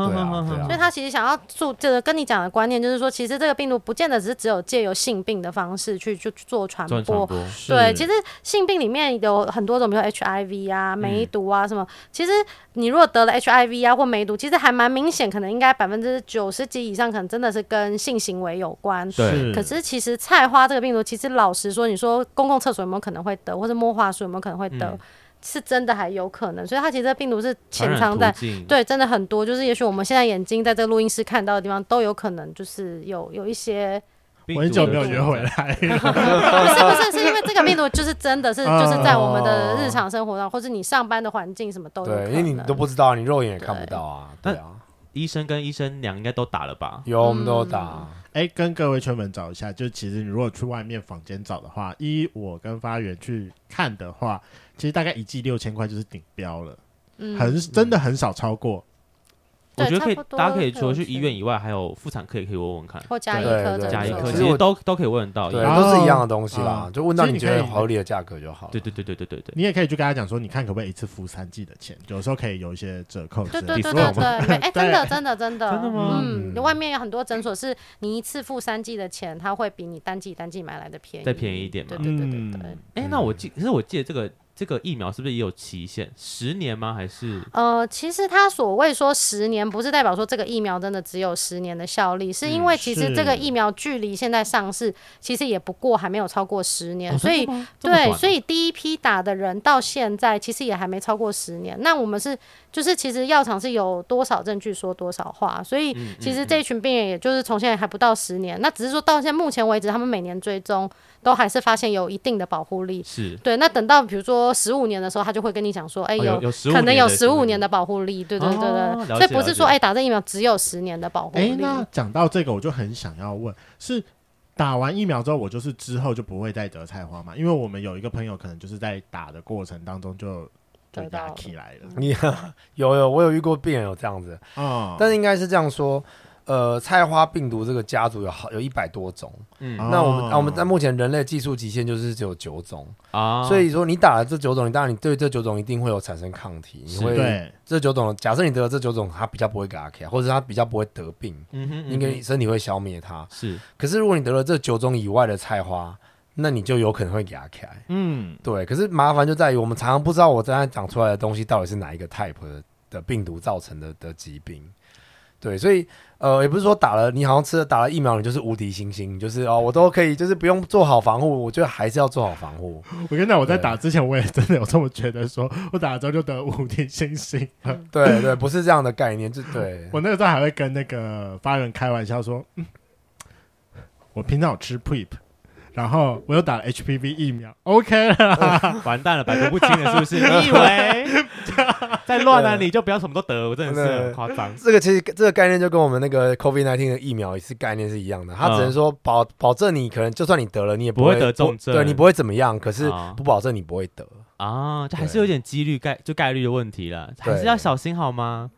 D: 所以他其实想要做这个跟你讲的观念，就是说，其实这个病毒不见得只是只有借由性病的方式去去去做传播。
B: 传播，
D: 对，其实性病里面有很多种，比如说 HIV 啊、梅毒啊什么。其实你如果得了 HIV 啊或梅毒，其实还蛮明显，可能应该百分之九十几以上，可能真的是跟性行为有关。
B: 对
D: 可是其实菜花这个病毒，其实老实说，你说公共厕所有没有可能会得，或者摸花鼠有没有可能会得，
B: 嗯
D: 是真的还有可能。所以它其实这病毒是
B: 潜
D: 藏在。对，真的很多，就是也许我们现在眼睛在这个录音室看到的地方，都有可能就是有有一些
B: 病毒
A: 我很久没有约回来。
D: 不是不是，是因为这个病毒就是真的是
A: 哦
D: 就是在我们的日常生活上，或者你上班的环境什么都有可
C: 对，
D: 能。
C: 因为你都不知道，你肉眼也看不到啊。
B: 对
C: 对啊，
B: 医生跟医生娘应该都打了吧？
C: 有我们都有打。
A: 哎，跟各位圈粉找一下，就其实你如果去外面房间找的话，依我跟发源去看的话，其实大概一季六千块就是顶标了，
D: 嗯
A: 很真的很少超过。
B: 我觉得可以大家可以除了去医院以外，还有妇产科也可以问问看，
D: 或加医
C: 对对
D: 科的
B: 加医科
C: 其
B: 实都都可以问到。
C: 对，
A: 然后
C: 都是一样的东西啦，
A: 嗯
C: 就问到你觉得
A: 所以你可以
C: 合理的价格就好了。
B: 对对对对对对对，
A: 你也可以去跟他讲说，你看可不可以一次付三季的钱，有时候可以有一些折扣。
D: 对
B: 对
D: 对对对，哎，真的真的真的。
B: 真的吗？
D: 嗯，
C: 嗯。
D: 外面有很多诊所是你一次付三季的钱，它会比你单季单季买来的便宜，
B: 再便宜一点嘛。
D: 对对对对。
B: 哎，那我记，可是我记得这个这个疫苗是不是也有期限？十年吗？还是
D: 呃，其实他所谓说十年，不是代表说这个疫苗真的只有十年的效力，是因为其实这
A: 个
D: 疫苗距离现在上市，其实也不过还没有超过十年，
B: 哦
D: 所以
B: 对，
D: 所以第一批打的人到现在其实也还没超过十年。那我们是就是其实药厂是有多少证据说多少话，所以
B: 嗯
D: 其实这一群病人也就是从现在还不到十年，那只是说到现在目前为止，他们每年追踪都还是发现有一定的保护力。
B: 是
D: 对，那等到比如说十五年的时候，他就会跟你讲说，哎、
B: 哦有有
D: 可能有十五年的保护力，对对对对，
B: 哦
D: 所以不是
B: 说
D: 哎、打这疫苗只有十年的保护
A: 哎，
D: 力。
A: 那讲到这个，我就很想要问，是打完疫苗之后，我就是之后就不会再得菜花嘛？因为我们有一个朋友，可能就是在打的过程当中就就压
D: 得到了
A: 起来了。
C: 你 有有，我有遇过病人有这样子，
A: 哦，
C: 但是应该是这样说。呃，菜花病毒这个家族有好有一百多种，
B: 嗯。
A: 哦。
C: 那我们啊我们在目前人类技术极限就是只有九种，
B: 啊，
C: 所以说你打了这九种，你当然你对这九种一定会有产生抗体，你
B: 是。
C: 会
A: 对，
C: 这九种，假设你得了这九种，它比较不会给它 K，，或者它比较不会得病，
B: 嗯哼，
C: 因为
B: 嗯
C: 身体会消灭它。
B: 是。
C: 可是如果你得了这九种以外的菜花，那你就有可能会给它开。
A: 嗯，
C: 对，可是麻烦就在于我们常常不知道我正在长出来的东西到底是哪一个 type 的的病毒造成的的疾病。对，所以呃，也不是说打了你好像吃了打了疫苗，你就是无敌星星，就是哦，我都可以，就是不用做好防护。我觉得还是要做好防护。
A: 我跟你讲，我在打之前，我也真的有这么觉得说，我打了之后就得无敌星星。
C: 对对，不是这样的概念，就对。
A: 我那个时候还会跟那个发人开玩笑说，嗯，我平常有吃 Prep，然后我又打了 HPV 疫苗，OK 了 啦。
B: 完蛋了，百毒不侵了，是不是？你以为在乱啊？
C: 对
B: 你就不要什么都得，我真的是很夸张。
C: 这个其实这个概念就跟我们那个 COVID nineteen 的疫苗也是概念是一样的，它只能说保保证你可能就算你得了，你也会
B: 不会得重症
C: 对你不会怎么样，可是
B: 啊
C: 不保证你不会得。
B: 啊，就还是有点几率概就概率的问题了，还是要小心好吗？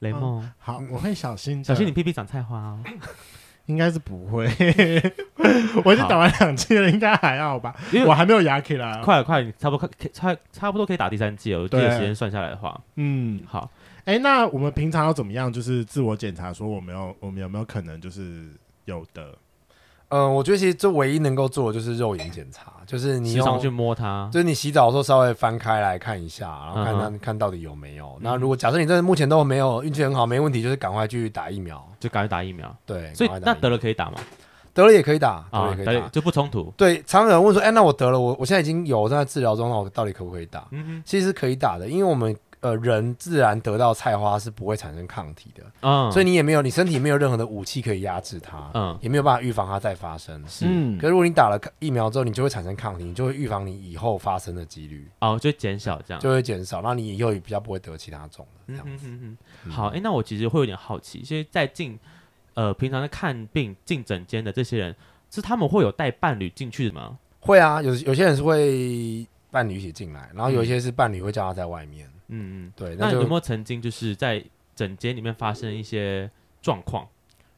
B: 雷梦，
A: 好，我会小心，
B: 小心你屁屁长菜花哦。
A: 应该是不会。我已经打完两季了，应该还好吧？
B: 因为
A: 我还没有牙起来。
B: 快了，快了，差不多可以差差不多可以打第三季了。我记得
A: 对
B: 时间算下来的话，
A: 嗯，
B: 好，
A: 哎、那我们平常要怎么样？就是自我检查，说我们有我们有没有可能就是有的？
C: 嗯，我觉得其实这唯一能够做的就是肉眼检查，就是你用
B: 时常去摸它。
C: 就是你洗澡的时候稍微翻开来看一下，然后看看、
B: 嗯
C: 看到底有没有。那如果假设你真的目前都没有运气很好，没问题，就是赶快去打疫苗。
B: 就赶快打疫苗。
C: 对，
B: 所以那得了可以打吗？
C: 得了也可以打，得了
B: 啊，
C: 也可以打。
B: 就不冲突。
C: 对，常常有人问说，哎、那我得了，我我现在已经有我正在治疗中，那我到底可不可以打？
B: 嗯
C: 其实是可以打的，因为我们呃人自然得到菜花是不会产生抗体的，
B: 嗯，
C: 所以你也没有你身体没有任何的武器可以压制它，
B: 嗯
C: 也没有办法预防它再发生。
B: 是
A: 嗯
C: 可是如果你打了疫苗之后，你就会产生抗体，你就会预防你以后发生的几率
B: 哦，就减少这样。
C: 就会减少，那你以后也比较不会得其他种的这
B: 嗯
C: 样子。
B: 哼哼哼，好，哎，那我其实会有点好奇，所以在进呃平常在看病进诊间的这些人，是他们会有带伴侣进去的吗？
C: 会啊，有有些人是会伴侣一起进来，然后有一些是伴侣会叫他在外面。
B: 嗯嗯
C: 嗯。对，就
B: 那有没有曾经就是在诊间里面发生一些状况，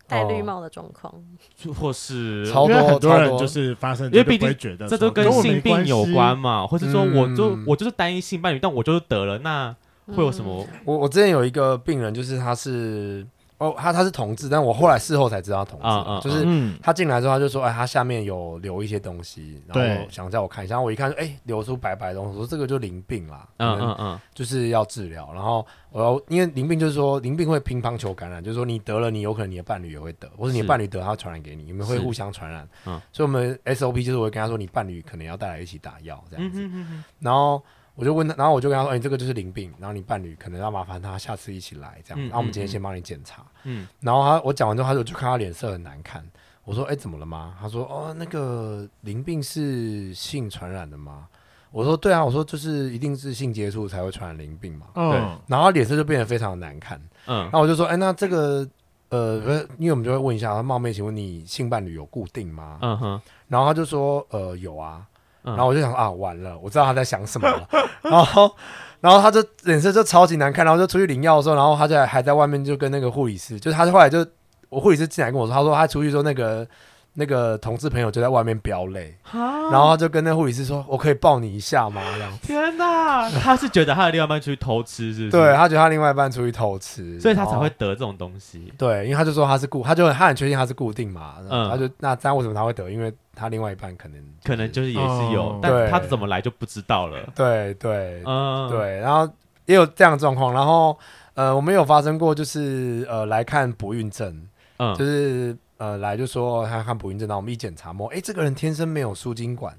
D: 戴绿帽的状况，
B: 或是
C: 超
A: 多很多
C: 超多。
A: 人就是发生，
B: 因为毕竟
A: 觉得
B: 这都跟性病有关嘛，或是说我就、
C: 嗯。
B: 我就是单一性伴侣，但我就是得了，那会有什么？
C: 我我之前有一个病人，就是他是哦，他他是同志，但我后来事后才知道他同志，就是
A: 嗯，
C: 他进来之后他就说，哎，他下面有留一些东西，然
A: 后
C: 想叫我看一下，然后我一看，哎，流出白白的东西，我说这个就淋病啦，
B: 嗯嗯嗯，
C: 就是要治疗，然后我要因为淋病就是说淋病会乒乓球感染，就是说你得了，你有可能你的伴侣也会得，或者你的伴侣得，他传染给你，你们
B: 会
C: 互相传染。
B: 嗯。
C: 所以我们 SOP 就是我会跟他说，你伴侣可能要带来一起打药这样
B: 嗯
C: 子。然后我就问他，然后我就跟他说，哎、这个就是淋病，然后你伴侣可能要麻烦他下次一起来这样。
B: 嗯
C: 然后我们今天
B: 嗯
C: 先帮你检查。
B: 嗯，
C: 然后他我讲完之后，他就就看他脸色很难看，我说：“哎、欸，怎么了吗？”他说：“哦，那个淋病是性传染的吗？”我说：“对啊。”我说：“就是一定是性接触才会传染淋病嘛。”
A: 嗯，
B: 对
C: 然后脸色就变得非常难看。
B: 嗯，
C: 然后我就说：“哎、欸，那这个呃，因为我们就会问一下，他冒昧请问你性伴侣有固定吗？”
B: 嗯哼，
C: 然后他就说：“呃，有啊。”然后我就想啊，完了，我知道他在想什么了。然后，然后他就脸色就超级难看，然后就出去领药的时候，然后他就还在外面就跟那个护理师，就是他后来就。我护理师进来跟我说，他说他出去说那个那个同志朋友就在外面飙泪，然后他就跟那护理师说：“我可以抱你一下吗？”这样。
B: 天哪，他是觉得他的另外一半出去偷吃，是不是？
C: 对，他觉得他另外一半出去偷吃，
B: 所以他才会得这种东西。
C: 对，因为他就说他是固，他就他很确定他是固定嘛，
B: 嗯，
C: 他就那这样为什么他会得？因为他另外一半可能、就是、
B: 可能就是也是有，
A: 哦、
B: 但他怎么来就不知道了。
C: 对对，
B: 嗯，
C: 对，然后也有这样的状况，然后呃，我们有发生过就是呃来看不孕症。嗯，就是呃来就说他看不孕症，然后我们一检查摸，哎、欸，这个人天生没有输精管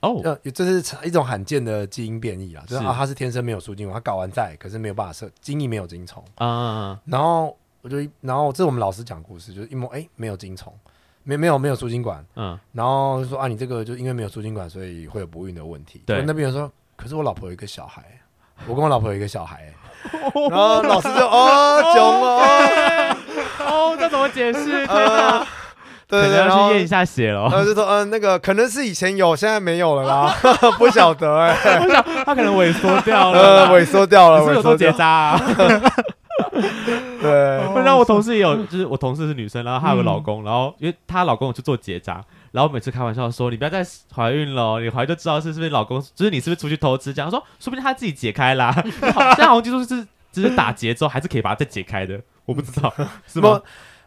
C: 哦，呃，这是一种罕见的基因变异啊，就是，啊，他是天生没有输精管，他睾丸在，可是没有办法射，精液没有精虫啊，然后我就然后这是我们老师讲故事，就是一摸，哎、欸，没有精虫，没没有没有输精管，嗯，然后就说啊，你这个就因为没有输精管，所以会有不孕的问题。对，那边人说，可是我老婆有一个小孩，我跟我老婆有一个小孩，然后老师就哦，囧哦。
B: 哦，这怎么解释？
C: 呃，对，
B: 可能要去验一下血了。
C: 然后就说，嗯、呃，那个可能是以前有，现在没有了啦，不晓得哎、欸。
B: 我想他可能萎缩掉了，
C: 萎缩掉了，
B: 是有做结扎啊。
C: 对，
B: 然后我同事也有，就是我同事是女生，然后她有个老公，嗯、然后因为她老公有去做结扎，然后每次开玩笑说，你不要再怀孕了，你怀孕就知道是是不是老公，就是你是不是出去偷吃？这样说，说不定他自己解开啦。现在好像就说是，就是打结之后还是可以把它再解开的。我不知道 是吗？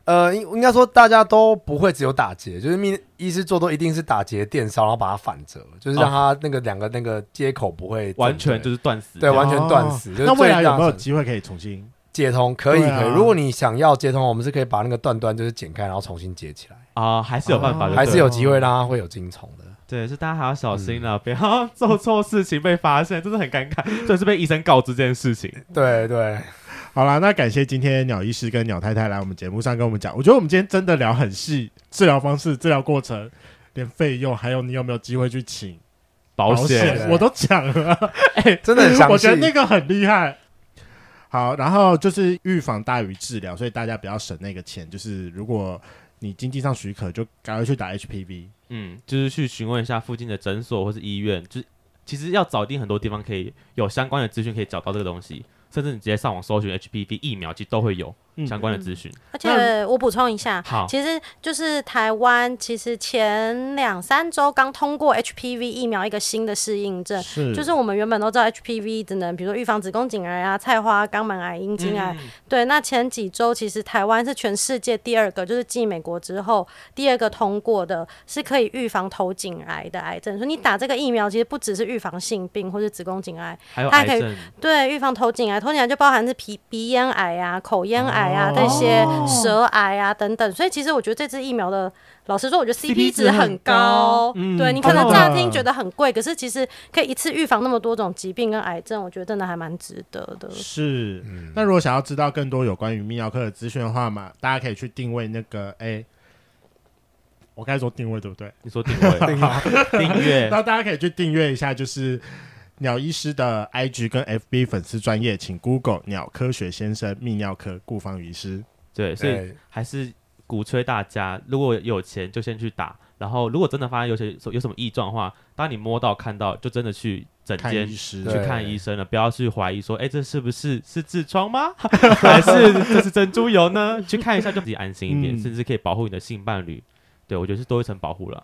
C: 呃，应应该说大家都不会只有打结，就是命医师做都一定是打结电烧，然后把它反折，就是让它那个两个那个接口不会
B: 完全就是断死，
C: 对，完全断死。
A: 那未来有没有机会可以重新
C: 接通？可以，可以。如果你想要接通，我们是可以把那个断端就是剪开，然后重新接起来
B: 啊，还是有办法，
C: 还是有机会让它会有精虫的。
B: 对，是大家还要小心了，不要做错事情被发现，真的很尴尬。就是被医生告知这件事情。
C: 对对。
A: 好啦，那感谢今天鸟医师跟鸟太太来我们节目上跟我们讲。我觉得我们今天真的聊很细，治疗方式、治疗过程，连费用，还有你有没有机会去请保险，我都讲了。哎、欸，
C: 真的很详细。
A: 我觉得那个很厉害。好，然后就是预防大于治疗，所以大家不要省那个钱。就是如果你经济上许可，就赶快去打 HPV。
B: 嗯，就是去询问一下附近的诊所或是医院。就是其实要找定很多地方可以有相关的资讯，可以找到这个东西。甚至你直接上网搜寻 HPV 疫苗，其实都会有。相关的资讯。
D: 而且我补充一下，其实就是台湾其实前两三周刚通过 HPV 疫苗一个新的适应症，是就是我们原本都知道 HPV 只能比如说预防子宫颈癌啊、菜花、肛门癌、阴茎癌。对，那前几周其实台湾是全世界第二个，就是继美国之后第二个通过的，是可以预防头颈癌的癌症。所以你打这个疫苗，其实不只是预防性病或是子宫颈癌，
B: 还有癌症。
D: 它还可以对预防头颈癌。头颈癌就包含是皮鼻咽癌啊、口咽癌啊这些舌癌啊等等，所以其实我觉得这支疫苗的，老实说，我觉得 CP 值很高。嗯，对你可能乍听觉得很贵，可是其实可以一次预防那么多种疾病跟癌症，我觉得真的还蛮值得的。
A: 是，那如果想要知道更多有关于泌尿科的资讯的话嘛，大家可以去定位那个哎，我该说定位对不对？
B: 你说定位，订阅，
A: 那大家可以去订阅一下，就是。鸟医师的 IG 跟 FB 粉丝专业，请 Google 鸟科学先生泌尿科顾方医师。
B: 对，所以还是鼓吹大家，如果有钱就先去打，然后如果真的发现有些有什么异状的话，当你摸到看到，就真的去诊间去看医生了，不要去怀疑说，哎、欸，这是不是是痔疮吗？还是这是珍珠油呢？去看一下就自己安心一点，嗯、甚至可以保护你的性伴侣。对，我觉得是多一层保护了。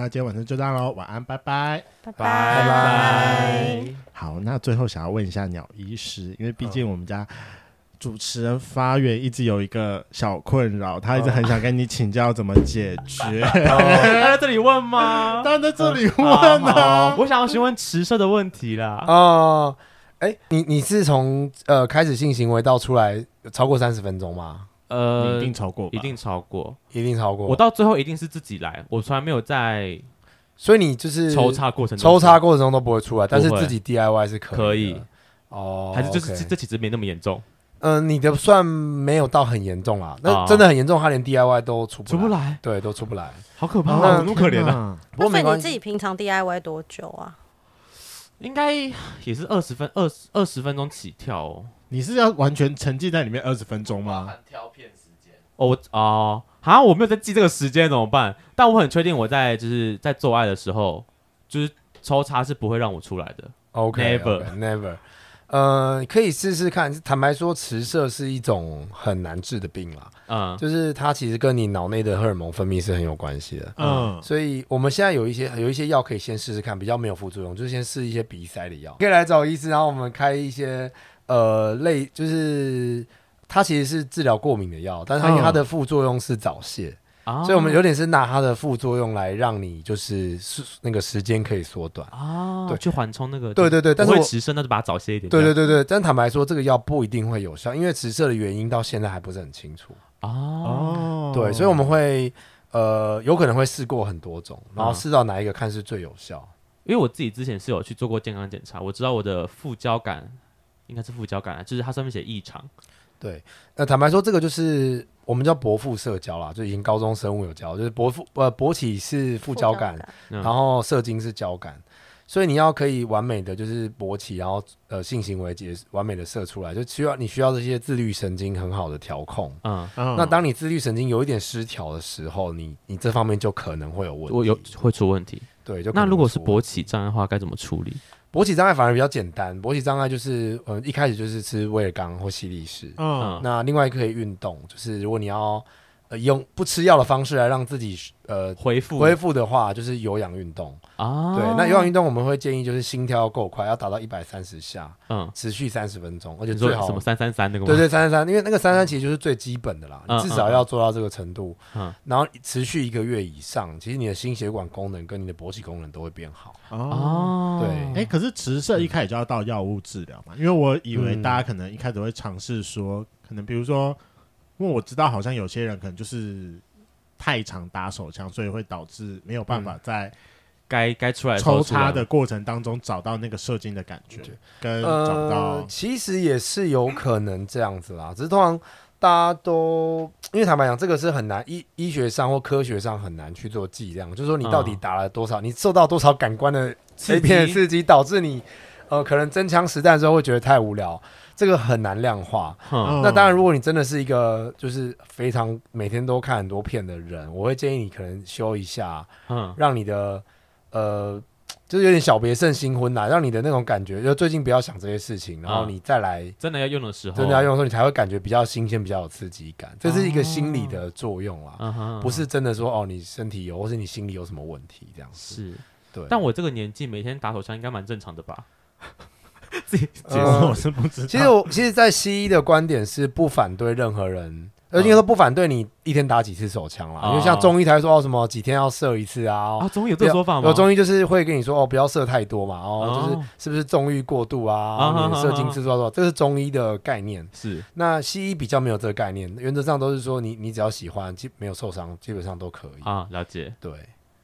A: 那今天晚上就这样喽，晚安，拜拜，
D: 拜拜拜拜。
A: 好，那最后想要问一下鸟医师，因为毕竟我们家主持人发源一直有一个小困扰，他一直很想跟你请教怎么解决。
B: 他在这里问吗？
A: 当然在这里问呢。
B: 我想要询问迟射的问题啦。
C: 哦，哎，你你是从呃开始性行为到出来超过三十分钟吗？
B: 呃，
A: 一定超过，
B: 一定超过，
C: 一定超过。
B: 我到最后一定是自己来，我从来没有在。
C: 所以你就是
B: 抽插过程中，
C: 抽插过程中都不会出来，但是自己 DIY 是可以，
B: 可以
C: 哦，
B: 还是就是这其实没那么严重。
C: 嗯，你的算没有到很严重啊，那真的很严重，他连 DIY 都出不
B: 出不来，
C: 对，都出不来，
B: 好可怕，那么可怜啊。
D: 不过你自己平常 DIY 多久啊？
B: 应该也是二十分二十二十分钟起跳哦。
A: 你是要完全沉浸在里面二十分钟吗？
C: 挑片时间
B: 哦哦。好，我没有在记这个时间怎么办？但我很确定我在就是在做爱的时候，就是抽插是不会让我出来的。
C: OK，Never，Never
B: okay, okay。
C: Never 呃，可以试试看。坦白说，迟射是一种很难治的病啦。嗯，就是它其实跟你脑内的荷尔蒙分泌是很有关系的。嗯，所以我们现在有一些有一些药可以先试试看，比较没有副作用，就是先试一些鼻塞的药。可以来找医师，然后我们开一些呃类，就是。它其实是治疗过敏的药，但是它因为它的副作用是早泄，哦、所以我们有点是拿它的副作用来让你就是那个时间可以缩短。
B: 哦，对，去缓冲那个，
C: 对对对，但是会
B: 迟射，那就把它早泄一点，
C: 对对对对，但坦白说，这个药不一定会有效，因为迟射的原因到现在还不是很清楚。
B: 哦，
C: 对，所以我们会呃有可能会试过很多种，然后试到哪一个看是最有效，
B: 因为我自己之前是有去做过健康检查，我知道我的副交感应该是副交感啊，就是它上面写异常。
C: 对，那坦白说，这个就是我们叫勃副社交啦，就已经高中生物有教，就是勃副呃勃起是副交感，交感然后射精是交感，所以你要可以完美的就是勃起，然后呃性行为也完美的射出来，就需要你需要这些自律神经很好的调控。嗯，那当你自律神经有一点失调的时候，你你这方面就可能会有问题，
B: 我有会出问题。
C: 对，就
B: 那如果是勃起障碍的话，该怎么处理？
C: 勃起障碍反而比较简单，勃起障碍就是呃一开始就是吃威尔刚或西力士，嗯，那另外可以运动，就是如果你要。呃，用不吃药的方式来让自己呃
B: 恢复
C: 恢复的话，就是有氧运动啊。对，那有氧运动我们会建议就是心跳要够快，要达到一百三十下，嗯，持续三十分钟，而且最好
B: 什么三三三那个？
C: 对对，三三三，因为那个三三其实就是最基本的啦，你至少要做到这个程度，嗯，然后持续一个月以上，其实你的心血管功能跟你的勃起功能都会变好
A: 哦。对，哎，可是迟射一开始就要到药物治疗嘛？因为我以为大家可能一开始会尝试说，可能比如说。因为我知道，好像有些人可能就是太常打手枪，所以会导致没有办法在
B: 该该出来
A: 抽插的过程当中找到那个射精的感觉，跟找到、呃、
C: 其实也是有可能这样子啦。只是通常大家都因为坦白讲，这个是很难医医学上或科学上很难去做计量，就是说你到底打了多少，嗯、你受到多少感官的碎片刺激，导致你呃可能真枪实弹的时候会觉得太无聊。这个很难量化。嗯、那当然，如果你真的是一个就是非常每天都看很多片的人，我会建议你可能修一下，嗯，让你的呃，就是有点小别胜新婚啦，让你的那种感觉，就最近不要想这些事情，然后你再来、嗯、
B: 真的要用的时候，
C: 真的要用的时候，你才会感觉比较新鲜，比较有刺激感。这是一个心理的作用啦，哦、不是真的说哦，你身体有或是你心理有什么问题这样子。
B: 是，
C: 对。
B: 但我这个年纪每天打手枪应该蛮正常的吧？
A: 自己解释 我是不知道。
C: 其实我其实，在西医的观点是不反对任何人，呃，应该说不反对你一天打几次手枪啦。因为像中医才说哦，什么几天要射一次啊？
B: 啊，中医有这个说法吗？
C: 有中医就是会跟你说哦，不要射太多嘛，哦，就是是不是纵欲过度啊？你射精次数多少？这是中医的概念。
B: 是。
C: 那西医比较没有这个概念，原则上都是说你你只要喜欢，基没有受伤，基本上都可以
B: 啊。了解。
C: 对。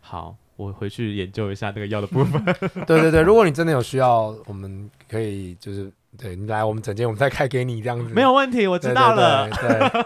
B: 好。我回去研究一下那个药的部分。
C: 对对对，如果你真的有需要，我们可以就是对你来我们整间，我们再开给你这样子。
B: 没有问题，我知道了。
C: 对，对，对，对